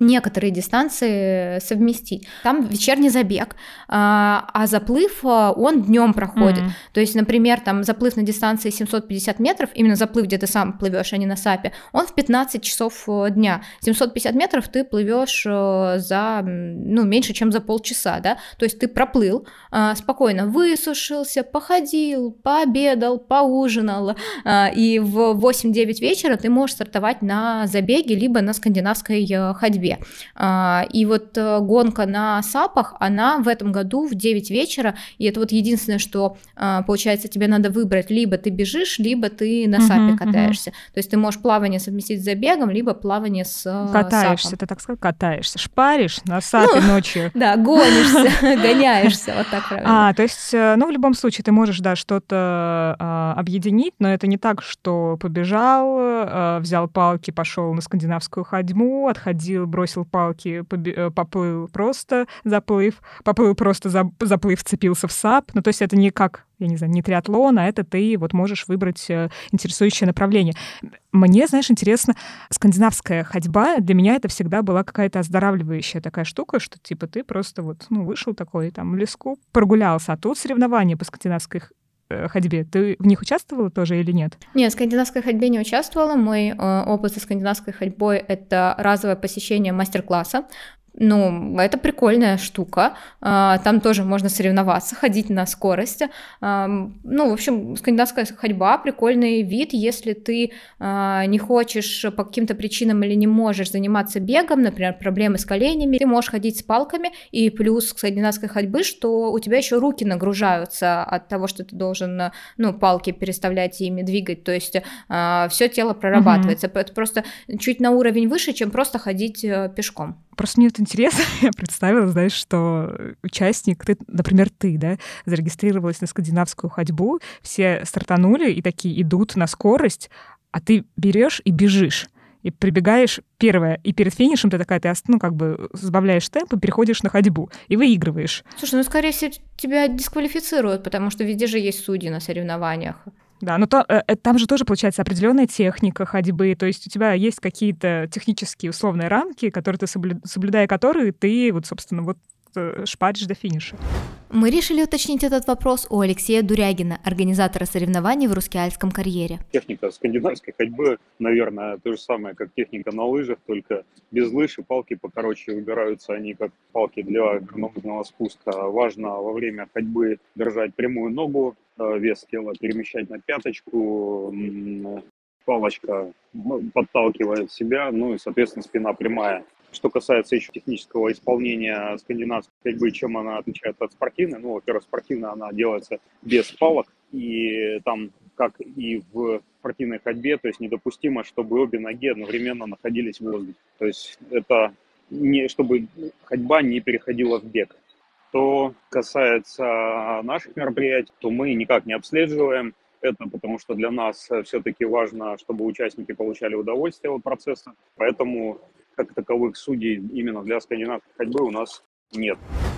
некоторые дистанции совместить. Там вечерний забег, а, а заплыв а, он днем проходит. Mm-hmm. То есть, например, там заплыв на дистанции 750 метров, именно заплыв, где ты сам плывешь, а не на САПе, он в 15 часов э, дня. 750 метров ты плывешь э, за ну, меньше, чем за полчаса, да. То есть ты проплыл, спокойно высушился, походил, пообедал, поужинал, и в 8-9 вечера ты можешь стартовать на забеге либо на скандинавской э, ходьбе себе. А, и вот э, гонка на САПах, она в этом году в 9 вечера, и это вот единственное, что, а, получается, тебе надо выбрать, либо ты бежишь, либо ты на САПе uh-huh, катаешься. Uh-huh. То есть ты можешь плавание совместить с забегом, либо плавание с э, Катаешься, САПом. ты так сказать, катаешься, шпаришь на САПе ну, ночью. Да, гонишься, гоняешься, вот так правильно. А, то есть, э, ну, в любом случае, ты можешь, да, что-то а, объединить, но это не так, что побежал, взял палки, пошел на скандинавскую ходьбу, отходил, бросил палки, э, поплыл просто, заплыв, поплыл просто, заплыв, цепился в САП. Ну, то есть это не как, я не знаю, не триатлон, а это ты вот можешь выбрать э, интересующее направление. Мне, знаешь, интересно, скандинавская ходьба для меня это всегда была какая-то оздоравливающая такая штука, что типа ты просто вот, ну, вышел такой там в леску, прогулялся, а тут соревнования по скандинавской ходьбе. Ты в них участвовала тоже или нет? Нет, в скандинавской ходьбе не участвовала. Мой э, опыт со скандинавской ходьбой — это разовое посещение мастер-класса. Ну, это прикольная штука. А, там тоже можно соревноваться, ходить на скорость. Ну, в общем, скандинавская ходьба прикольный вид, если ты а, не хочешь по каким-то причинам или не можешь заниматься бегом, например, проблемы с коленями, ты можешь ходить с палками, и плюс к скандинавской ходьбы, что у тебя еще руки нагружаются от того, что ты должен, ну, палки переставлять и ими двигать, то есть а, все тело прорабатывается. Mm-hmm. Это просто чуть на уровень выше, чем просто ходить э, пешком. Просто мне интересно. Я представила, знаешь, что участник, ты, например, ты, да, зарегистрировалась на скандинавскую ходьбу, все стартанули и такие идут на скорость, а ты берешь и бежишь и прибегаешь первое, и перед финишем ты такая, ты ну, как бы сбавляешь темп и переходишь на ходьбу, и выигрываешь. Слушай, ну, скорее всего, тебя дисквалифицируют, потому что везде же есть судьи на соревнованиях. Да, но то, э, э, там же тоже получается определенная техника ходьбы, то есть у тебя есть какие-то технические условные рамки, которые ты соблю... соблюдая которые ты вот, собственно, вот просто шпаришь до финиша. Мы решили уточнить этот вопрос у Алексея Дурягина, организатора соревнований в Рускеальском карьере. Техника скандинавской ходьбы, наверное, то же самое, как техника на лыжах, только без лыж и палки покороче выбираются они как палки для горнолыжного спуска. Важно во время ходьбы держать прямую ногу, э, вес тела перемещать на пяточку, палочка подталкивает себя, ну и, соответственно, спина прямая. Что касается еще технического исполнения скандинавской ходьбы, чем она отличается от спортивной, ну, во-первых, спортивная она делается без палок, и там, как и в спортивной ходьбе, то есть недопустимо, чтобы обе ноги одновременно находились в воздухе. То есть это не, чтобы ходьба не переходила в бег. Что касается наших мероприятий, то мы никак не обследуем это, потому что для нас все-таки важно, чтобы участники получали удовольствие от процесса. Поэтому как таковых судей именно для скандинавской ходьбы у нас нет.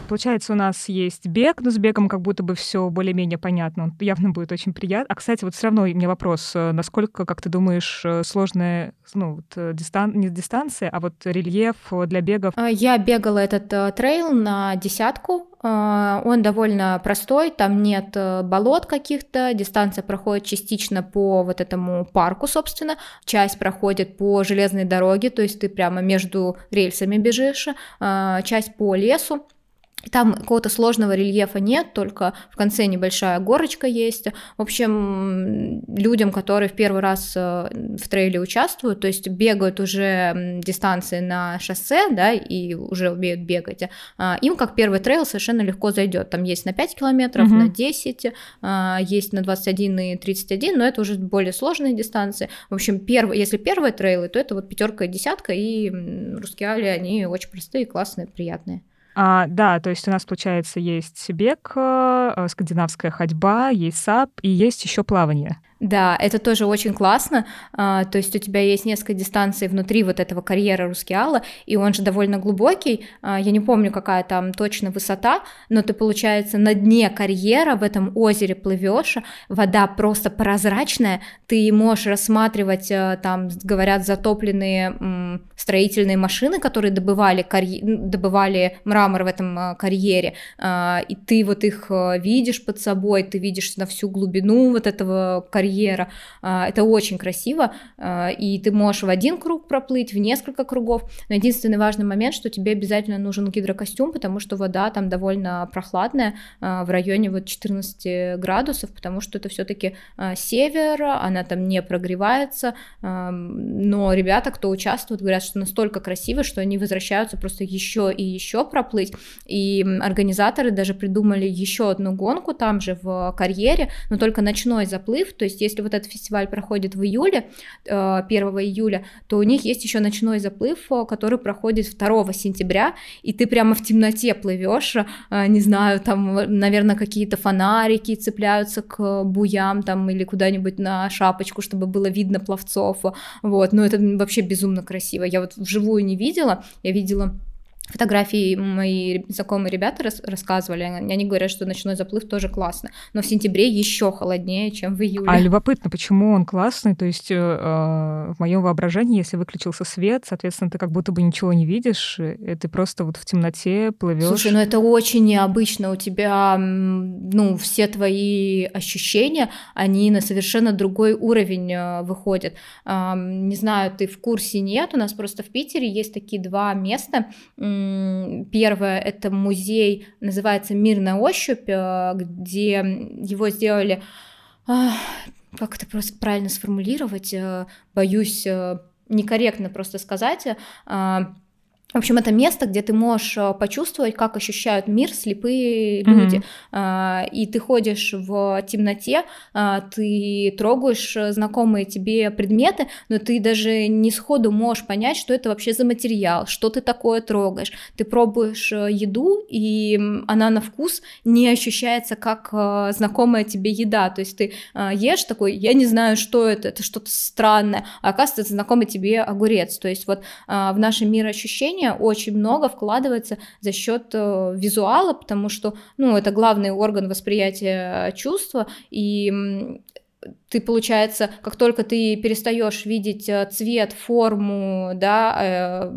Получается, у нас есть бег, но с бегом как будто бы все более-менее понятно. Он явно будет очень приятно. А, кстати, вот все равно у меня вопрос. Э, насколько, как ты думаешь, э, сложная, ну, вот, э, дистан... не дистанция, а вот рельеф для бегов? А, я бегала этот трейл на десятку. Uh, он довольно простой, там нет болот каких-то, дистанция проходит частично по вот этому парку, собственно, часть проходит по железной дороге, то есть ты прямо между рельсами бежишь, часть по лесу, там какого-то сложного рельефа нет, только в конце небольшая горочка есть. В общем, людям, которые в первый раз э, в трейле участвуют, то есть бегают уже дистанции на шоссе, да, и уже умеют бегать, а, им как первый трейл совершенно легко зайдет. Там есть на 5 километров, угу. на 10, а, есть на 21 и 31, но это уже более сложные дистанции. В общем, первый, если первые трейлы, то это вот пятерка и десятка, и Рускеале, они очень простые, классные, приятные. А, да, то есть у нас, получается, есть бег, э, скандинавская ходьба, есть САП и есть еще плавание. Да, это тоже очень классно. А, то есть у тебя есть несколько дистанций внутри вот этого карьера Рускеала, и он же довольно глубокий. А, я не помню, какая там точно высота, но ты, получается, на дне карьера в этом озере плывешь, вода просто прозрачная, ты можешь рассматривать а, там, говорят, затопленные м, строительные машины, которые добывали, карь... добывали мрамор в этом а, карьере, а, и ты вот их а, видишь под собой, ты видишь на всю глубину вот этого карьера, карьера. А, это очень красиво, а, и ты можешь в один круг проплыть, в несколько кругов. Но единственный важный момент, что тебе обязательно нужен гидрокостюм, потому что вода там довольно прохладная, а, в районе вот 14 градусов, потому что это все-таки север, она там не прогревается, но ребята, кто участвует, говорят, что настолько красиво, что они возвращаются просто еще и еще проплыть, и организаторы даже придумали еще одну гонку там же в карьере, но только ночной заплыв, то есть есть если вот этот фестиваль проходит в июле, 1 э, июля, то у них есть еще ночной заплыв, э, который проходит 2 сентября, и ты прямо в темноте плывешь, э, не знаю, там, наверное, какие-то фонарики цепляются к буям там или куда-нибудь на шапочку, чтобы было видно пловцов, вот, но это вообще безумно красиво. Я вот вживую не видела, я видела фотографии мои знакомые ребята рас рассказывали, они говорят, что ночной заплыв тоже классно, но в сентябре еще холоднее, чем в июле. А любопытно, почему он классный? То есть э, в моем воображении, если выключился свет, соответственно, ты как будто бы ничего не видишь, и ты просто вот в темноте плывешь. Слушай, ну это очень необычно, у тебя, ну, все твои ощущения, они на совершенно другой уровень э, выходят. Э, не знаю, ты в курсе нет, у нас просто в Питере есть такие два места, Первое — это музей, называется «Мир на ощупь», э, где его сделали... Как это просто правильно сформулировать? Э, боюсь э, некорректно просто сказать в общем, это место, где ты можешь э, почувствовать, как ощущают мир слепые люди. Mm-hmm. И ты ходишь в темноте, а, ты трогаешь знакомые тебе предметы, но ты даже не сходу можешь понять, что это вообще за материал, что ты такое трогаешь. Ты пробуешь э, еду, и она на вкус не ощущается как э, знакомая тебе еда. То есть ты ешь такой, я не знаю, что это, это что-то странное, а оказывается, это знакомый тебе огурец. То есть вот в нашем мире ощущения обучения очень много вкладывается за счет э, визуала, потому что, ну, это главный орган восприятия чувства, и ты, получается, как только ты перестаешь видеть э, цвет, форму, да, э,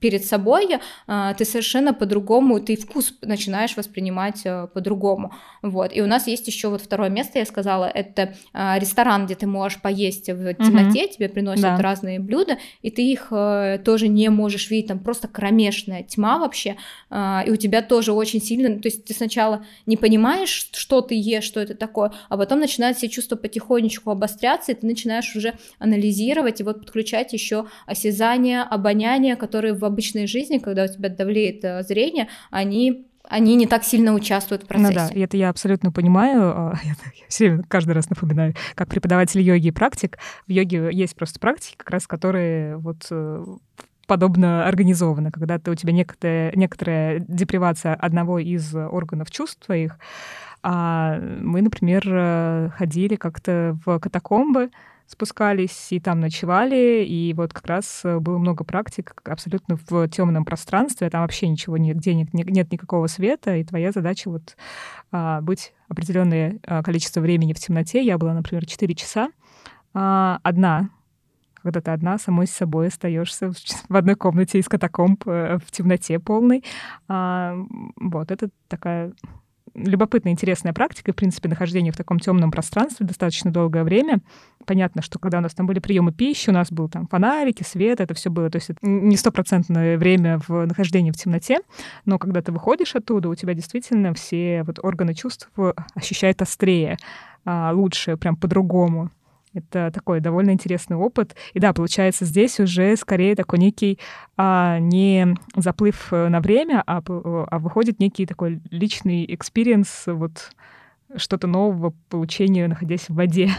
перед собой, э, ты совершенно по-другому, ты вкус начинаешь воспринимать э, по-другому. Вот. И у нас есть еще вот второе место, я сказала, это э, ресторан, где ты можешь поесть в темноте, угу. тебе приносят да. разные блюда, и ты их э, тоже не можешь видеть, там просто кромешная тьма вообще, э, и у тебя тоже очень сильно, то есть ты сначала не понимаешь, что ты ешь, что это такое, а потом начинает все чувства потихонечку обостряться, и ты начинаешь уже анализировать и вот подключать еще осязание, обоняние, которые в обычной жизни, когда у тебя давлеет э, зрение, они они не так сильно участвуют в процессе. Ну да, это я абсолютно понимаю. А, я все время каждый раз напоминаю, как преподаватель йоги и практик. В йоге есть просто практики, как раз которые вот э, подобно организованы, когда ты, у тебя некоторая, некоторая депривация одного из органов чувств твоих. А мы, например, э, ходили как-то в катакомбы, спускались и там ночевали, и вот как раз э, было много практик абсолютно в темном пространстве, там вообще ничего нет, где нет, нет никакого света, и твоя задача вот а, быть определенное а, количество времени в темноте. Я была, например, 4 часа а, одна, когда ты одна самой с собой остаешься в одной комнате из катакомб э, в темноте полной. А, вот, это такая любопытная, интересная практика, в принципе, нахождения в таком темном пространстве достаточно долгое время. Понятно, что когда у нас там были приемы пищи, у нас был там фонарики, свет, это все было, то есть это не стопроцентное время в нахождении в темноте, но когда ты выходишь оттуда, у тебя действительно все вот органы чувств ощущают острее, а, лучше, прям по-другому. Это такой довольно интересный опыт. И да, получается, здесь уже скорее такой некий а, не заплыв э, на время, а, а выходит некий такой личный experience, вот что-то нового получения, находясь в воде.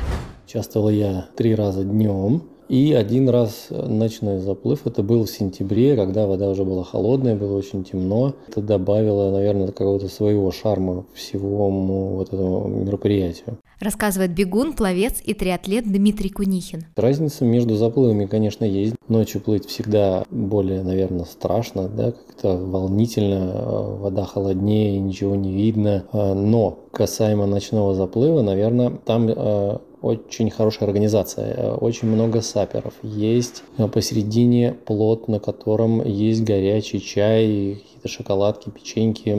Участвовал я три раза днем. И один раз ночной заплыв, это был в сентябре, когда вода уже была холодная, было очень темно. Это добавило, наверное, какого-то своего шарма всего вот этому мероприятию. Рассказывает бегун, пловец и триатлет Дмитрий Кунихин. Разница между заплывами, конечно, есть. Ночью плыть всегда более, наверное, страшно, да, как-то волнительно, вода холоднее, ничего не видно. Но касаемо ночного заплыва, наверное, там э, очень хорошая организация, э, очень много саперов. Есть э, посередине плот, на котором есть горячий чай, какие-то шоколадки, печеньки.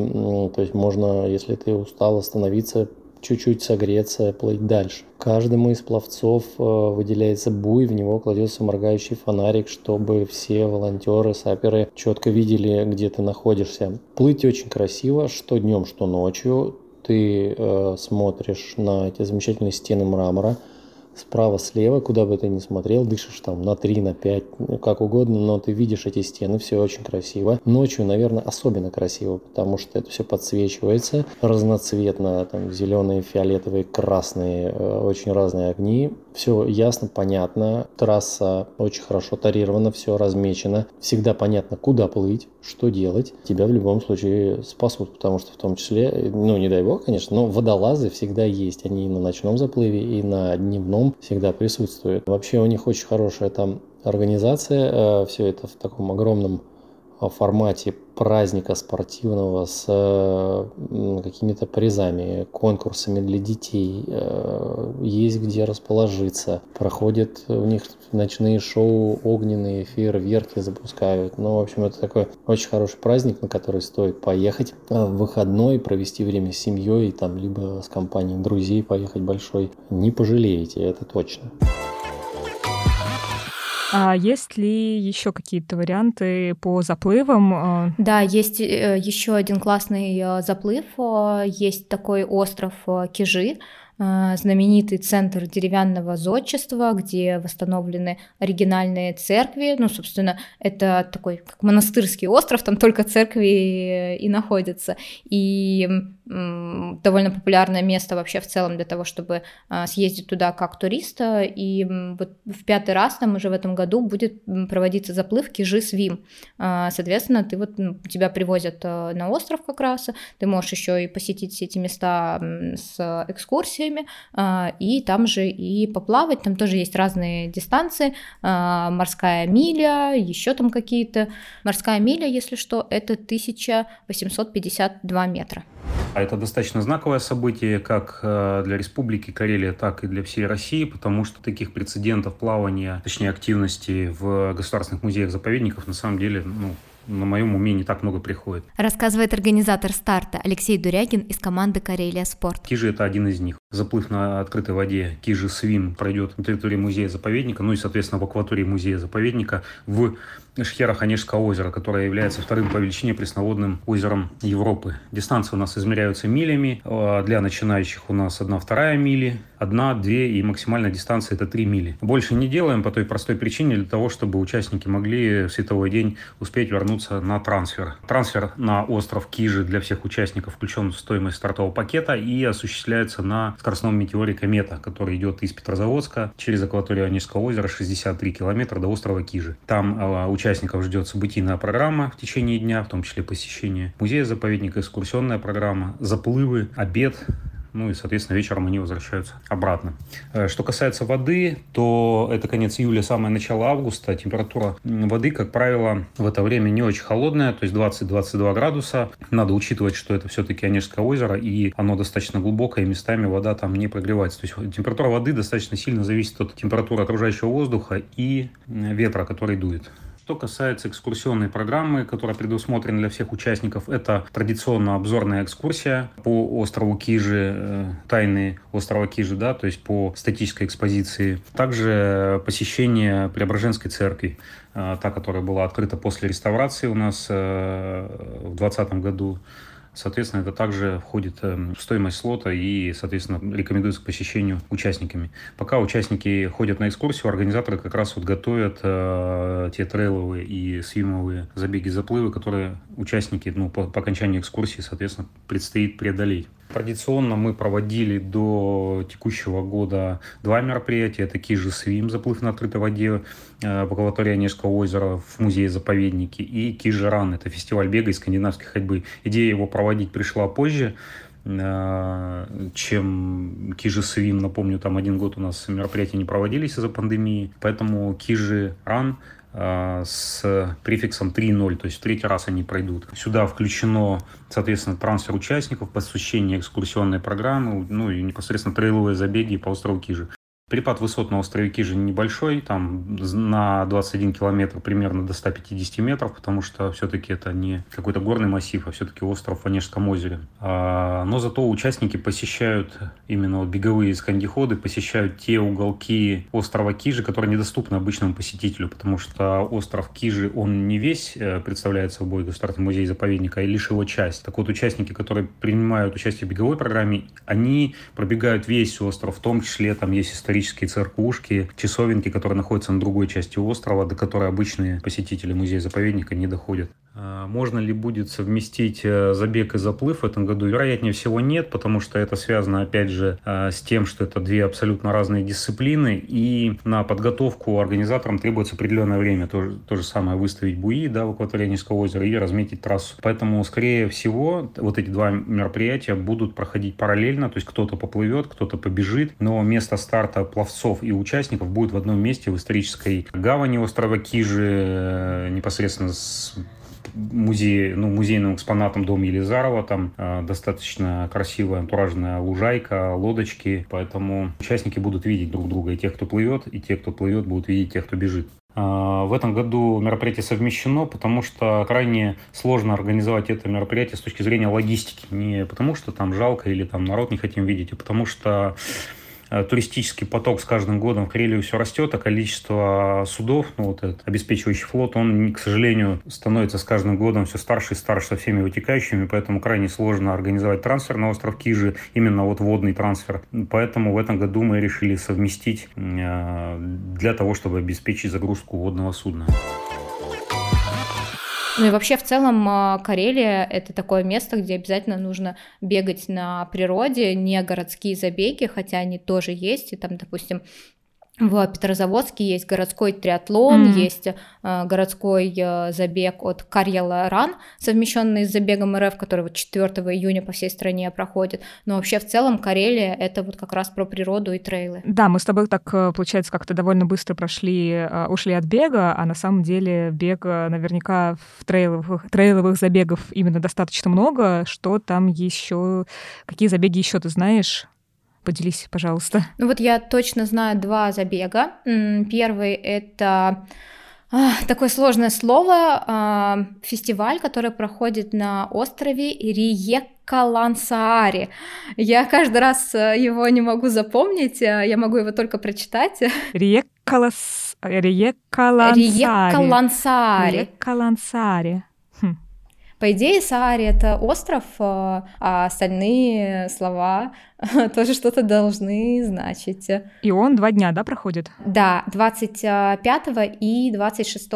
То есть можно, если ты устал, остановиться, чуть-чуть согреться, плыть дальше. Каждому из пловцов э, выделяется буй, в него кладется моргающий фонарик, чтобы все волонтеры, саперы четко видели, где ты находишься. Плыть очень красиво, что днем, что ночью ты э, смотришь на эти замечательные стены мрамора, справа, слева, куда бы ты ни смотрел, дышишь там на 3, на 5, ну, как угодно, но ты видишь эти стены, все очень красиво. Ночью, наверное, особенно красиво, потому что это все подсвечивается разноцветно, там зеленые, фиолетовые, красные, э, очень разные огни. Все ясно, понятно, трасса очень хорошо тарирована, все размечено, всегда понятно, куда плыть, что делать. Тебя в любом случае спасут, потому что в том числе, ну не дай бог, конечно, но водолазы всегда есть, они и на ночном заплыве, и на дневном всегда присутствует. Вообще у них очень хорошая там организация, э, все это в таком огромном э, формате праздника спортивного с какими-то призами, конкурсами для детей. Э, есть где расположиться. Проходят у них ночные шоу, огненные фейерверки запускают. Ну, в общем, это такой очень хороший праздник, на который стоит поехать в выходной, провести время с семьей, там, либо с компанией друзей поехать большой. Не пожалеете, это точно. А есть ли еще какие-то варианты по заплывам? А? Да, есть э, еще один классный э, заплыв. Э, есть такой остров Кижи, знаменитый центр деревянного зодчества, где восстановлены оригинальные церкви. Ну, собственно, это такой как монастырский остров, там только церкви и находятся. И довольно популярное место вообще в целом для того, чтобы а, съездить туда как туриста. И вот в пятый раз там уже в этом году будет проводиться заплыв Кижи-Свим. Соответственно, ты вот, тебя привозят на остров как раз, ты можешь еще и посетить все эти места с экскурсиями, и там же и поплавать, там тоже есть разные дистанции, морская миля, еще там какие-то. Морская миля, если что, это 1852 метра. А это достаточно знаковое событие как э, для Республики Карелия, так и для всей России, потому что таких прецедентов плавания, точнее активности в государственных музеях-заповедников на самом деле ну, на моем уме не так много приходит. Рассказывает организатор старта Алексей Дурягин из команды «Карелия Спорт». Кижи – это один из них. Заплыв на открытой воде Кижи Свим пройдет на территории музея-заповедника, ну и, соответственно, в акватории музея-заповедника в Шхера-Ханежского озера, которое является вторым по величине пресноводным озером Европы. Дистанции у нас измеряются милями. А для начинающих у нас одна вторая мили, одна, две и максимальная дистанция это три мили. Больше не делаем по той простой причине для того, чтобы участники могли в световой день успеть вернуться на трансфер. Трансфер на остров Кижи для всех участников включен в стоимость стартового пакета и осуществляется на скоростном метеоре Комета, который идет из Петрозаводска через акваторию Онежского озера 63 километра до острова Кижи. Там а, участников ждет событийная программа в течение дня, в том числе посещение музея-заповедника, экскурсионная программа, заплывы, обед, ну и, соответственно, вечером они возвращаются обратно. Э, что касается воды, то это конец июля, самое начало августа. Температура воды, как правило, в это время не очень холодная, то есть 20-22 градуса. Надо учитывать, что это все-таки Онежское озеро, и оно достаточно глубокое, и местами вода там не прогревается. То есть температура воды достаточно сильно зависит от температуры окружающего воздуха и ветра, который дует. Что касается экскурсионной программы, которая предусмотрена для всех участников, это традиционно обзорная экскурсия по острову Кижи, э, тайны острова Кижи, да, то есть по статической экспозиции. Также посещение Преображенской церкви, э, та, которая была открыта после реставрации у нас э, в 2020 году. Соответственно, это также входит эм, в стоимость слота и, соответственно, рекомендуется к посещению участниками. Пока участники ходят на экскурсию, организаторы как раз вот готовят э, те трейловые и свимовые забеги, заплывы, которые участники ну, по, по окончанию экскурсии, соответственно, предстоит преодолеть. Традиционно мы проводили до текущего года два мероприятия. Это Кижи Свим, заплыв на открытой воде э, по акватории Онежского озера в музее-заповеднике, и Кижи Ран, это фестиваль бега и скандинавской ходьбы. Идея его проводить пришла позже, э, чем Кижи Свим. Напомню, там один год у нас мероприятия не проводились из-за пандемии, поэтому Кижи Ран Э, с префиксом 3.0, то есть в третий раз они пройдут. Сюда включено, соответственно, трансфер участников, посвящение экскурсионной программы, ну и непосредственно трейловые забеги по острову Кижи. Перепад высот на острове Кижи небольшой, там на 21 километр примерно до 150 метров, потому что все-таки это не какой-то горный массив, а все-таки остров в Онежском озере. А, но зато участники посещают именно беговые скандиходы, посещают те уголки острова Кижи, которые недоступны обычному посетителю, потому что остров Кижи, он не весь э, представляет собой государственный музей заповедника, а лишь его часть. Так вот, участники, которые принимают участие в беговой программе, они пробегают весь остров, в том числе там есть исторические исторические церквушки, часовенки, которые находятся на другой части острова, до которой обычные посетители музея-заповедника не доходят. А, можно ли будет совместить э, забег и заплыв в этом году? Вероятнее всего нет, потому что это связано, опять же, э, с тем, что это две абсолютно разные дисциплины, и на подготовку организаторам требуется определенное время. То, то же самое выставить буи да, в акватории Низкого озера и разметить трассу. Поэтому, скорее всего, вот эти два мероприятия будут проходить параллельно, то есть кто-то поплывет, кто-то побежит, но место старта пловцов и участников будет в одном месте в исторической гавани острова Кижи, э, непосредственно с музей, ну, музейным экспонатом дом Елизарова. Там э, достаточно красивая антуражная лужайка, лодочки. Поэтому участники будут видеть друг друга. И те, кто плывет, и те, кто плывет, будут видеть тех, кто бежит. В этом году мероприятие совмещено, потому что крайне сложно организовать это мероприятие с точки зрения логистики. Не потому что там жалко или там народ не хотим видеть, а потому что Э, туристический поток с каждым годом в Карелию все растет, а количество судов, ну вот этот обеспечивающий флот, он, к сожалению, становится с каждым годом все старше и старше со всеми вытекающими, поэтому крайне сложно организовать трансфер на остров Кижи, именно вот водный трансфер. Поэтому в этом году мы решили совместить э, для того, чтобы обеспечить загрузку водного судна. Ну и вообще в целом а, Карелия — это такое место, где обязательно нужно бегать на природе, не городские забеги, хотя они тоже есть, и там, допустим, в Петрозаводске есть городской триатлон, mm-hmm. есть э, городской э, забег от Карьяла Ран, совмещенный с забегом РФ, который вот 4 июня по всей стране проходит. Но вообще в целом Карелия — это вот как раз про природу и трейлы. Да, мы с тобой так, э, получается, как-то довольно быстро прошли, э, ушли от бега, а на самом деле бега наверняка в трейловых, трейловых забегов именно достаточно много. Что там еще, какие забеги еще ты знаешь? Поделись, пожалуйста. Ну вот я точно знаю два забега. Первый это такое сложное слово. А, фестиваль, который проходит на острове Риеккалансаари. Я каждый раз э, его не могу запомнить, э, я могу его только прочитать. Риеккалас... Риеккалансаари. Риеккалансаари. Риеккалансаари. По идее, Саари — это остров, а, а остальные слова тоже что-то должны значить. И он два дня, да, проходит? Да, 25 и 26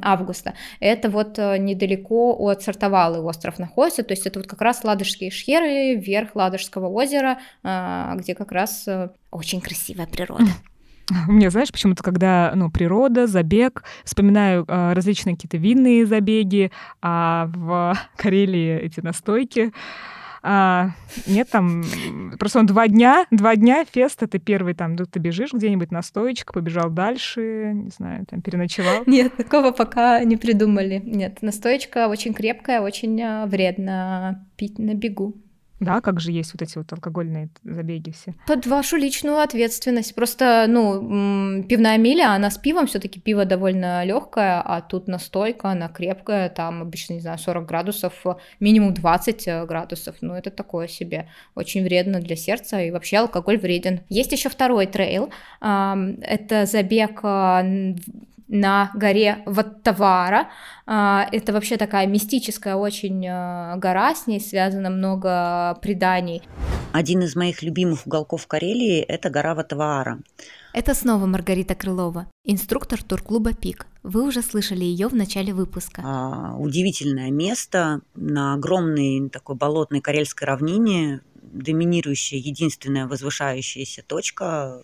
августа. Это вот э, недалеко от Сартовалы остров находится, то есть это вот как раз Ладожские шхеры, верх Ладожского озера, а, где как раз э, очень красивая природа. Мне, знаешь, почему-то, когда, ну, природа, забег, вспоминаю э, различные какие-то винные забеги, а в Карелии эти настойки. А, нет, там просто он два дня, два дня фест, это первый там, ты бежишь где-нибудь на стоечку, побежал дальше, не знаю, там переночевал. Нет, такого пока не придумали. Нет, настоечка очень крепкая, очень а, вредно пить на бегу. Да, как же есть вот эти вот алкогольные забеги все. Под вашу личную ответственность. Просто, ну, пивная миля, она с пивом, все таки пиво довольно легкое, а тут настойка, она крепкая, там обычно, не знаю, 40 градусов, минимум 20 э, градусов. Ну, это такое себе. Очень вредно для сердца, и вообще алкоголь вреден. Есть еще второй трейл. Это забег э, на горе Ваттавара. А, это вообще такая мистическая очень а, гора, с ней связано много преданий. Один из моих любимых уголков Карелии – это гора Ваттавара. Это снова Маргарита Крылова, инструктор турклуба «Пик». Вы уже слышали ее в начале выпуска. А, удивительное место на огромной такой болотной карельской равнине, доминирующая, единственная возвышающаяся точка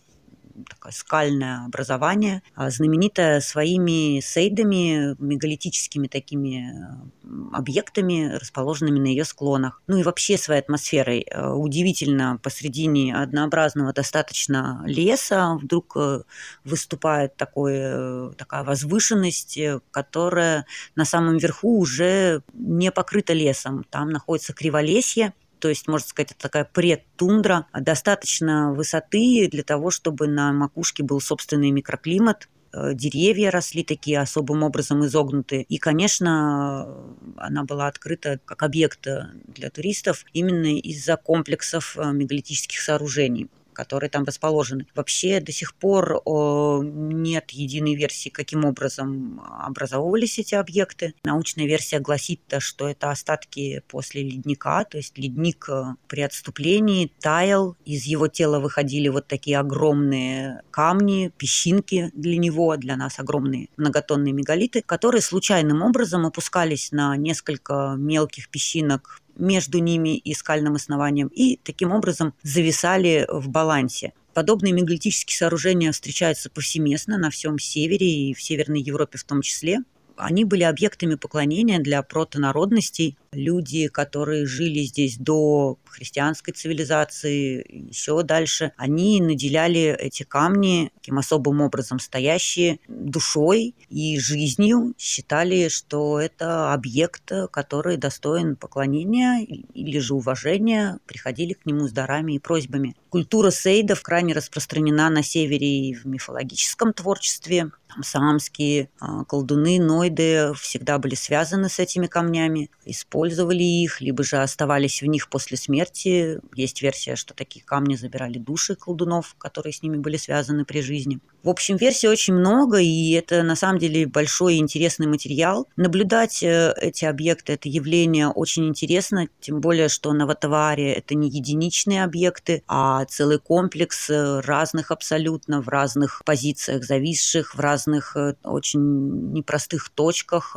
такое скальное образование, а знаменитое своими сейдами, мегалитическими такими э, объектами, расположенными на ее склонах. Ну и вообще своей атмосферой. Э, удивительно, посредине однообразного достаточно леса вдруг э, выступает такое, такая возвышенность, которая на самом верху уже не покрыта лесом. Там находится криволесье, то есть, можно сказать, это такая предтундра, достаточно высоты для того, чтобы на макушке был собственный микроклимат, э, деревья росли такие особым образом изогнутые. И, конечно, она была открыта как объект для туристов именно из-за комплексов э, мегалитических сооружений которые там расположены. Вообще до сих пор нет единой версии, каким образом образовывались эти объекты. Научная версия гласит, что это остатки после ледника, то есть ледник э, при отступлении таял, из его тела выходили вот такие огромные камни, песчинки для него, для нас огромные многотонные мегалиты, которые случайным образом опускались на несколько мелких песчинок между ними и скальным основанием, и таким образом зависали в балансе. Подобные мегалитические сооружения встречаются повсеместно на всем севере и в Северной Европе в том числе. Они были объектами поклонения для протонародностей. Люди, которые жили здесь до христианской цивилизации, еще дальше, они наделяли эти камни таким особым образом стоящие душой и жизнью, считали, что это объект, который достоин поклонения или же уважения, приходили к нему с дарами и просьбами. Культура сейдов крайне распространена на севере и в мифологическом творчестве. Там самские а, колдуны, нойды всегда были связаны с этими камнями, использовали их, либо же оставались в них после смерти. Есть версия, что такие камни забирали души колдунов, которые с ними были связаны при жизни. В общем, версий очень много, и это на самом деле большой и интересный материал. Наблюдать э, эти объекты, это явление очень интересно, тем более, что на Ватаваре это не единичные объекты, а целый комплекс э, разных абсолютно, в разных позициях зависших, в разных э, очень непростых точках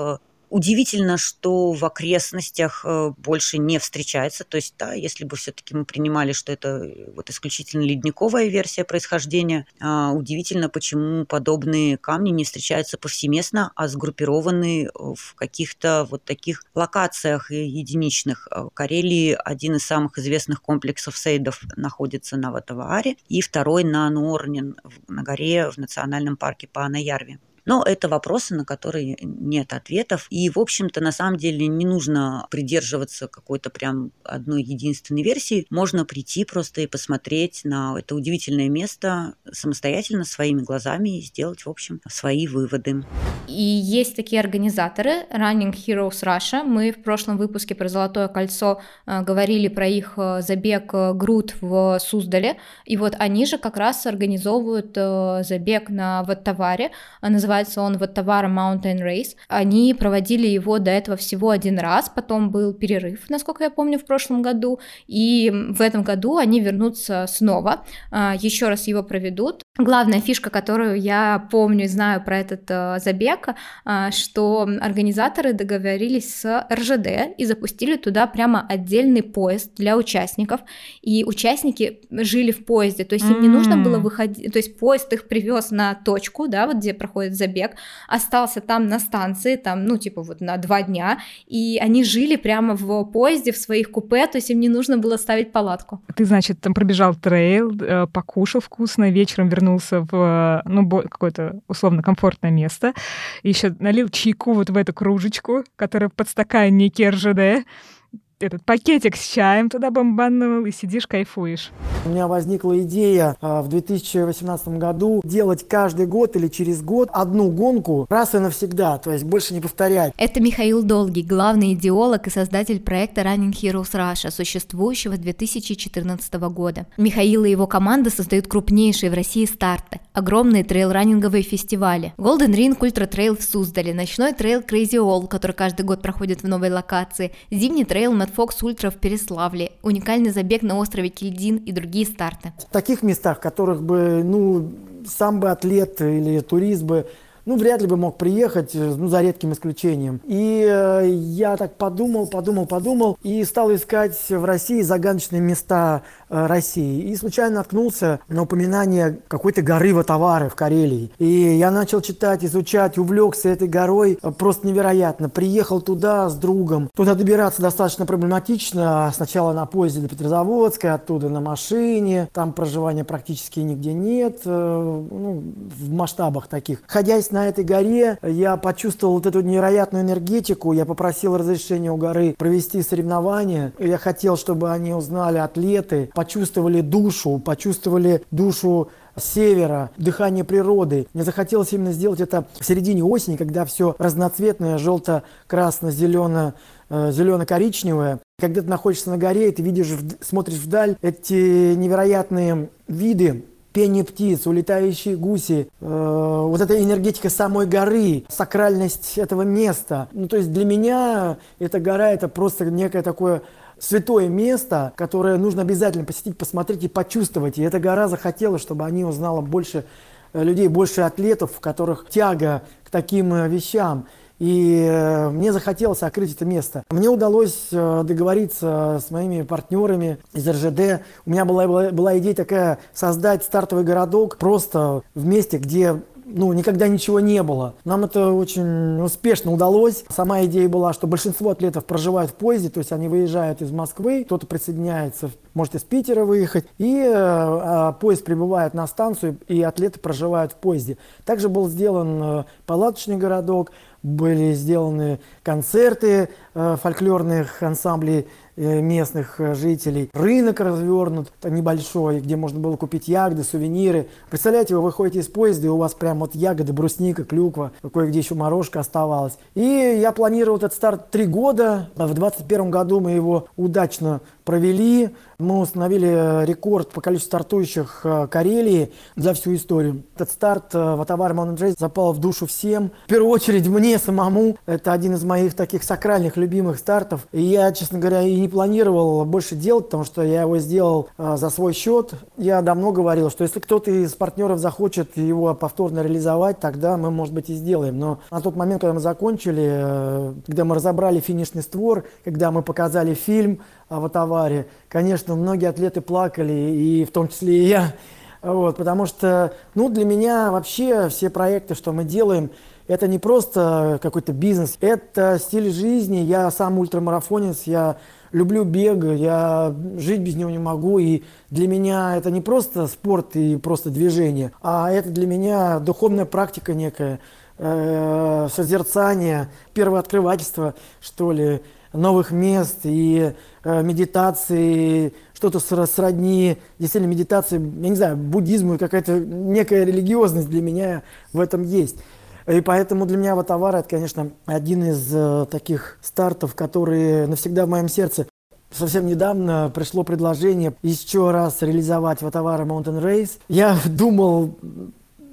Удивительно, что в окрестностях э, больше не встречается. То есть, да, если бы все-таки мы принимали, что это э, вот исключительно ледниковая версия происхождения, а, удивительно, почему подобные камни не встречаются повсеместно, а сгруппированы в каких-то вот таких локациях единичных. В Карелии один из самых известных комплексов сейдов находится на Ватавааре, и второй на Нуорнин, на горе в национальном парке Паанаярви. Но это вопросы, на которые нет ответов. И, в общем-то, на самом деле не нужно придерживаться какой-то прям одной единственной версии. Можно прийти просто и посмотреть на это удивительное место самостоятельно, своими глазами и сделать, в общем, свои выводы. И есть такие организаторы Running Heroes Russia. Мы в прошлом выпуске про Золотое кольцо э, говорили про их э, забег э, Груд в Суздале. И вот они же как раз организовывают забег на Ваттаваре. Называется он Ваттавара Mountain Race. Они проводили его до этого всего один раз, потом был перерыв, насколько я помню, в прошлом году. И в этом году они вернутся снова, еще раз его проведут. Главная фишка, которую я помню и знаю про этот забег, что организаторы договорились с РЖД и запустили туда прямо отдельный поезд для участников, и участники жили в поезде, то есть им не нужно было выходить, то есть поезд их привез на точку, да, вот где проходит забег, остался там на станции, там, ну, типа вот на два дня, и они жили прямо в поезде, в своих купе, то есть им не нужно было ставить палатку. Ты, значит, там пробежал трейл, э, покушал вкусно, вечером вернулся в, ну, какое-то условно комфортное место, еще налил чайку вот в эту кружечку, которая под стаканнике РЖД, этот пакетик с чаем туда бомбанул, и сидишь, кайфуешь. У меня возникла идея а, в 2018 году делать каждый год или через год одну гонку раз и навсегда, то есть больше не повторять. Это Михаил Долгий, главный идеолог и создатель проекта Running Heroes Russia, существующего с 2014 года. Михаил и его команда создают крупнейшие в России старты, огромные трейл-раннинговые фестивали. Golden Ring Ultra Trail в Суздале, ночной трейл Crazy Owl, который каждый год проходит в новой локации, зимний трейл Mad Fox Ultra в Переславле, уникальный забег на острове Кильдин и другие старты. В таких местах, в которых бы, ну, сам бы атлет или турист бы ну, вряд ли бы мог приехать, э, ну, за редким исключением. И э, я так подумал, подумал, подумал и стал искать в России загадочные места э, России. И случайно наткнулся на упоминание какой-то горы Ватавары в Карелии. И я начал читать, изучать, увлекся этой горой э, просто невероятно. Приехал туда с другом. Туда добираться достаточно проблематично. Сначала на поезде до Петрозаводска, оттуда на машине. Там проживания практически нигде нет. Э, ну, в масштабах таких. Ходясь на этой горе, я почувствовал вот эту невероятную энергетику. Я попросил разрешения у горы провести соревнования. Я хотел, чтобы они узнали атлеты, почувствовали душу, почувствовали душу севера, дыхание природы. Мне захотелось именно сделать это в середине осени, когда все разноцветное, желто-красно-зелено, э, зелено-коричневое. Когда ты находишься на горе, и ты видишь, смотришь вдаль эти невероятные виды, пение птиц, улетающие гуси, э, вот эта энергетика самой горы, сакральность этого места. Ну, то есть для меня эта гора – это просто некое такое святое место, которое нужно обязательно посетить, посмотреть и почувствовать. И эта гора захотела, чтобы они узнала больше э, людей, больше атлетов, в которых тяга к таким э, вещам. И э, мне захотелось открыть это место. Мне удалось э, договориться с моими партнерами из РЖД. У меня была, была, была идея такая создать стартовый городок просто в месте, где ну, никогда ничего не было. Нам это очень успешно удалось. Сама идея была, что большинство атлетов проживают в поезде, то есть они выезжают из Москвы, кто-то присоединяется, может из Питера выехать, и э, а поезд прибывает на станцию, и атлеты проживают в поезде. Также был сделан э, палаточный городок, были сделаны концерты э, фольклорных ансамблей местных э, жителей. Рынок развернут небольшой, где можно было купить ягоды, сувениры. Представляете, вы выходите из поезда, и у вас прям вот ягоды, брусника, клюква, кое-где еще морожка оставалась. И я планировал этот старт три года. В 2021 году мы его удачно провели. Мы установили э, рекорд по количеству стартующих э, Карелии за всю историю. Этот старт э, в Атавар Mountain запал в душу всем. В первую очередь мне самому. Это один из моих таких сакральных любимых стартов. И я, честно говоря, и не планировал больше делать, потому что я его сделал за свой счет. Я давно говорил, что если кто-то из партнеров захочет его повторно реализовать, тогда мы, может быть, и сделаем. Но на тот момент, когда мы закончили, когда мы разобрали финишный створ, когда мы показали фильм, в Атаваре. Конечно, многие атлеты плакали, и в том числе и я. Вот, потому что, ну, для меня вообще все проекты, что мы делаем, это не просто какой-то бизнес, это стиль жизни. Я сам ультрамарафонец, я люблю бег, я жить без него не могу. И для меня это не просто спорт и просто движение, а это для меня духовная практика некая. э, созерцания, первооткрывательства, что ли, новых мест и э, медитации, что-то сродни, действительно, медитации, я не знаю, буддизму, какая-то некая религиозность для меня в этом есть. И поэтому для меня Ватавара это, конечно, один из э, таких стартов, которые навсегда в моем сердце. Совсем недавно пришло предложение еще раз реализовать Ватавара Mountain Race. Я думал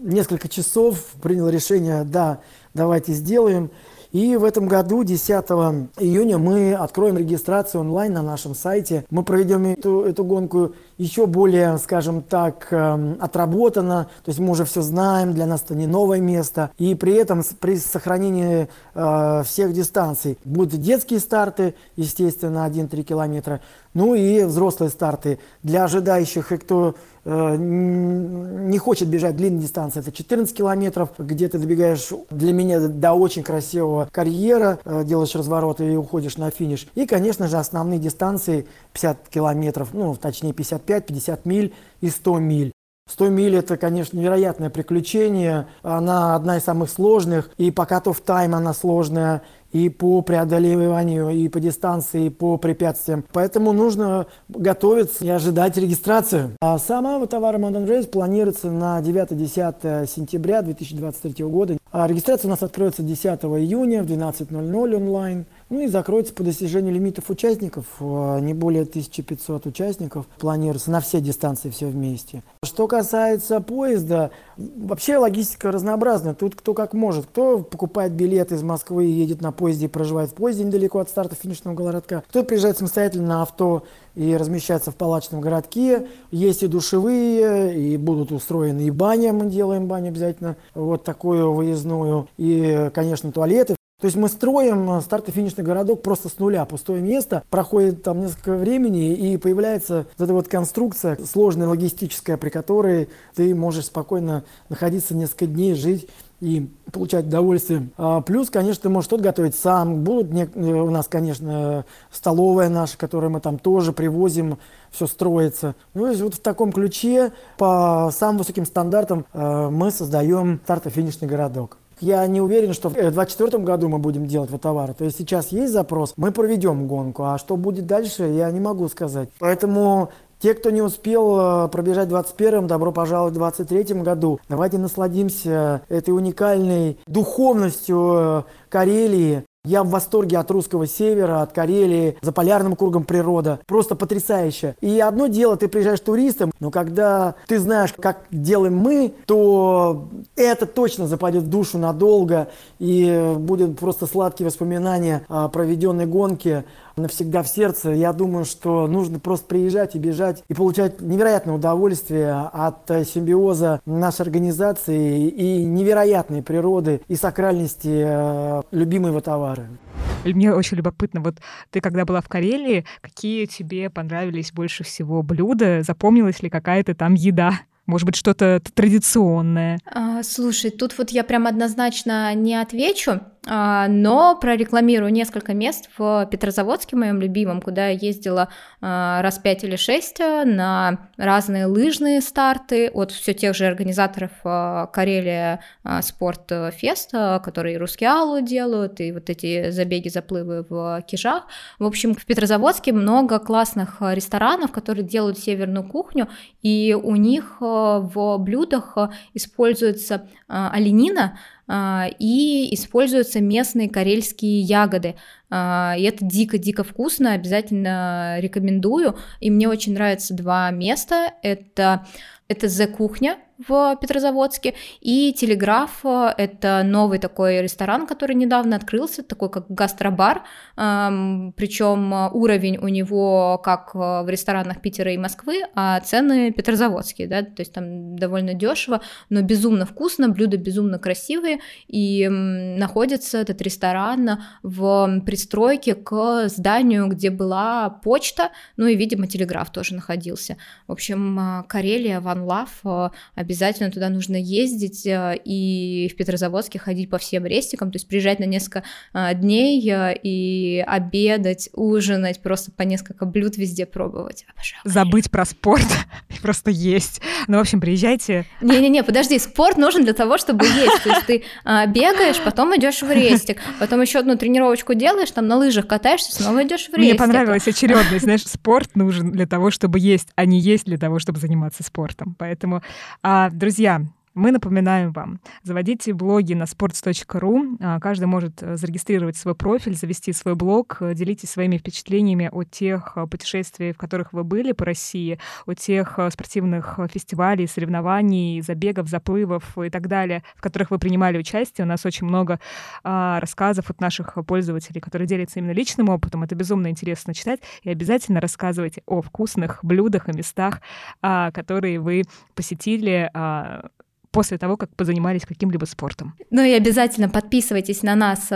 несколько часов, принял решение, да, давайте сделаем. И в этом году, 10 июня, мы откроем регистрацию онлайн на нашем сайте. Мы проведем эту, эту гонку еще более, скажем так, эм, отработано. То есть мы уже все знаем, для нас это не новое место. И при этом при сохранении э, всех дистанций будут детские старты, естественно, 1-3 километра, ну и взрослые старты. Для ожидающих и кто не хочет бежать длинные дистанции. Это 14 километров, где ты добегаешь для меня до очень красивого карьера, э, делаешь разворот и уходишь на финиш. И, конечно же, основные дистанции 50 километров, ну, точнее 55, 50 миль и 100 миль. 100 миль это, конечно, невероятное приключение. Она одна из самых сложных. И по cut тайм она сложная и по преодолеванию, и по дистанции, и по препятствиям. Поэтому нужно готовиться и ожидать регистрацию. А сама товара Mountain Race планируется на 9-10 сентября 2023 года. А регистрация у нас откроется 10 июня в 12.00 онлайн. Ну и закроется по достижению лимитов участников, э, не более 1500 участников планируется на все дистанции все вместе. Что касается поезда, вообще логистика разнообразная, тут кто как может. Кто покупает билет из Москвы и едет на поезде и проживает в поезде недалеко от старта финишного городка, кто приезжает самостоятельно на авто и размещается в палачном городке. Есть и душевые, и будут устроены и баня, мы делаем баню обязательно, вот такую выездную, и, конечно, туалеты. То есть мы строим э, старт-финишный городок просто с нуля, пустое место, проходит там несколько времени и появляется вот эта вот конструкция сложная, логистическая, при которой ты можешь спокойно находиться несколько дней, жить и получать удовольствие. А плюс, конечно, ты можешь что-то готовить сам. Будут э, у нас, конечно, столовая наша, которую мы там тоже привозим, все строится. Ну, то есть вот в таком ключе, по самым высоким стандартам, э, мы создаем старт-финишный городок. Я не уверен, что в 2024 году мы будем делать вот товары. То есть сейчас есть запрос, мы проведем гонку, а что будет дальше, я не могу сказать. Поэтому те, кто не успел э, пробежать в 21-м, добро пожаловать в 23-м году. Давайте насладимся этой уникальной духовностью э, Карелии, я в восторге от русского севера, от Карелии, за полярным кругом природа. Просто потрясающе. И одно дело, ты приезжаешь туристом, но когда ты знаешь, как делаем мы, то это точно западет в душу надолго и будет просто сладкие воспоминания о проведенной гонке, навсегда в сердце. Я думаю, что нужно просто приезжать и бежать и получать невероятное удовольствие от э, симбиоза нашей организации и невероятной природы и сакральности э, любимого товара. Мне очень любопытно, вот ты когда была в Карелии, какие тебе понравились больше всего блюда? Запомнилась ли какая-то там еда? Может быть, что-то традиционное? А, слушай, тут вот я прям однозначно не отвечу. А, но прорекламирую несколько мест в Петрозаводске, моем любимом, куда я ездила а, раз пять или шесть а, на разные лыжные старты от все тех же организаторов Карелия Спорт Фест, которые Рускеалу делают, и вот эти забеги, заплывы в Кижах. В общем, в Петрозаводске много классных ресторанов, которые делают северную кухню, и у них в блюдах используется оленина, и используются местные карельские ягоды. А, и это дико-дико вкусно, обязательно рекомендую. И мне очень нравятся два места. Это это The Кухня в Петрозаводске, и Телеграф — это новый такой ресторан, который недавно открылся, такой как гастробар, причем уровень у него как в ресторанах Питера и Москвы, а цены петрозаводские, да, то есть там довольно дешево, но безумно вкусно, блюда безумно красивые, и находится этот ресторан в, при пристройки к зданию, где была почта, ну и, видимо, телеграф тоже находился. В общем, э, Карелия, Ван Лав, э, обязательно туда нужно ездить и в Петрозаводске ходить по всем рестикам, то есть приезжать на несколько дней и обедать, ужинать, просто по несколько блюд везде пробовать. Обожаю. Забыть про спорт и просто есть. Ну, в общем, приезжайте. Не-не-не, подожди, спорт нужен для того, чтобы есть. То есть ты а, бегаешь, потом идешь в рестик, потом еще одну тренировочку делаешь, там на лыжах катаешься, снова идешь в рестик. Мне понравилась очередность. Знаешь, спорт нужен для того, чтобы есть, а не есть для того, чтобы заниматься спортом. Поэтому, а, друзья, мы напоминаем вам, заводите блоги на sports.ru, а, каждый может э, зарегистрировать свой профиль, завести свой блог, э, делитесь своими впечатлениями о тех э, путешествиях, в которых вы были по России, о тех спортивных фестивалей, соревнований, забегов, заплывов и так далее, в которых вы принимали участие. У нас очень много а, рассказов от наших пользователей, которые делятся именно личным опытом. Это безумно интересно читать. И обязательно рассказывайте о вкусных блюдах и местах, а, которые вы посетили, после того, как позанимались каким-либо спортом. Ну и обязательно подписывайтесь на нас э,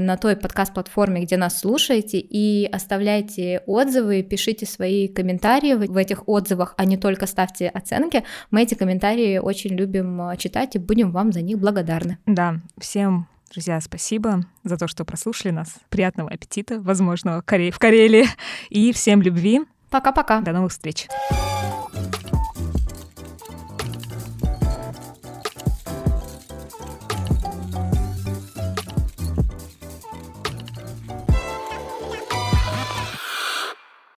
на той подкаст-платформе, где нас слушаете, и оставляйте отзывы, пишите свои комментарии в этих отзывах, а не только ставьте оценки. Мы эти комментарии очень любим э, читать и будем вам за них благодарны. Да, всем Друзья, спасибо за то, что прослушали нас. Приятного аппетита, возможно, в Карелии. И всем любви. Пока-пока. До новых встреч.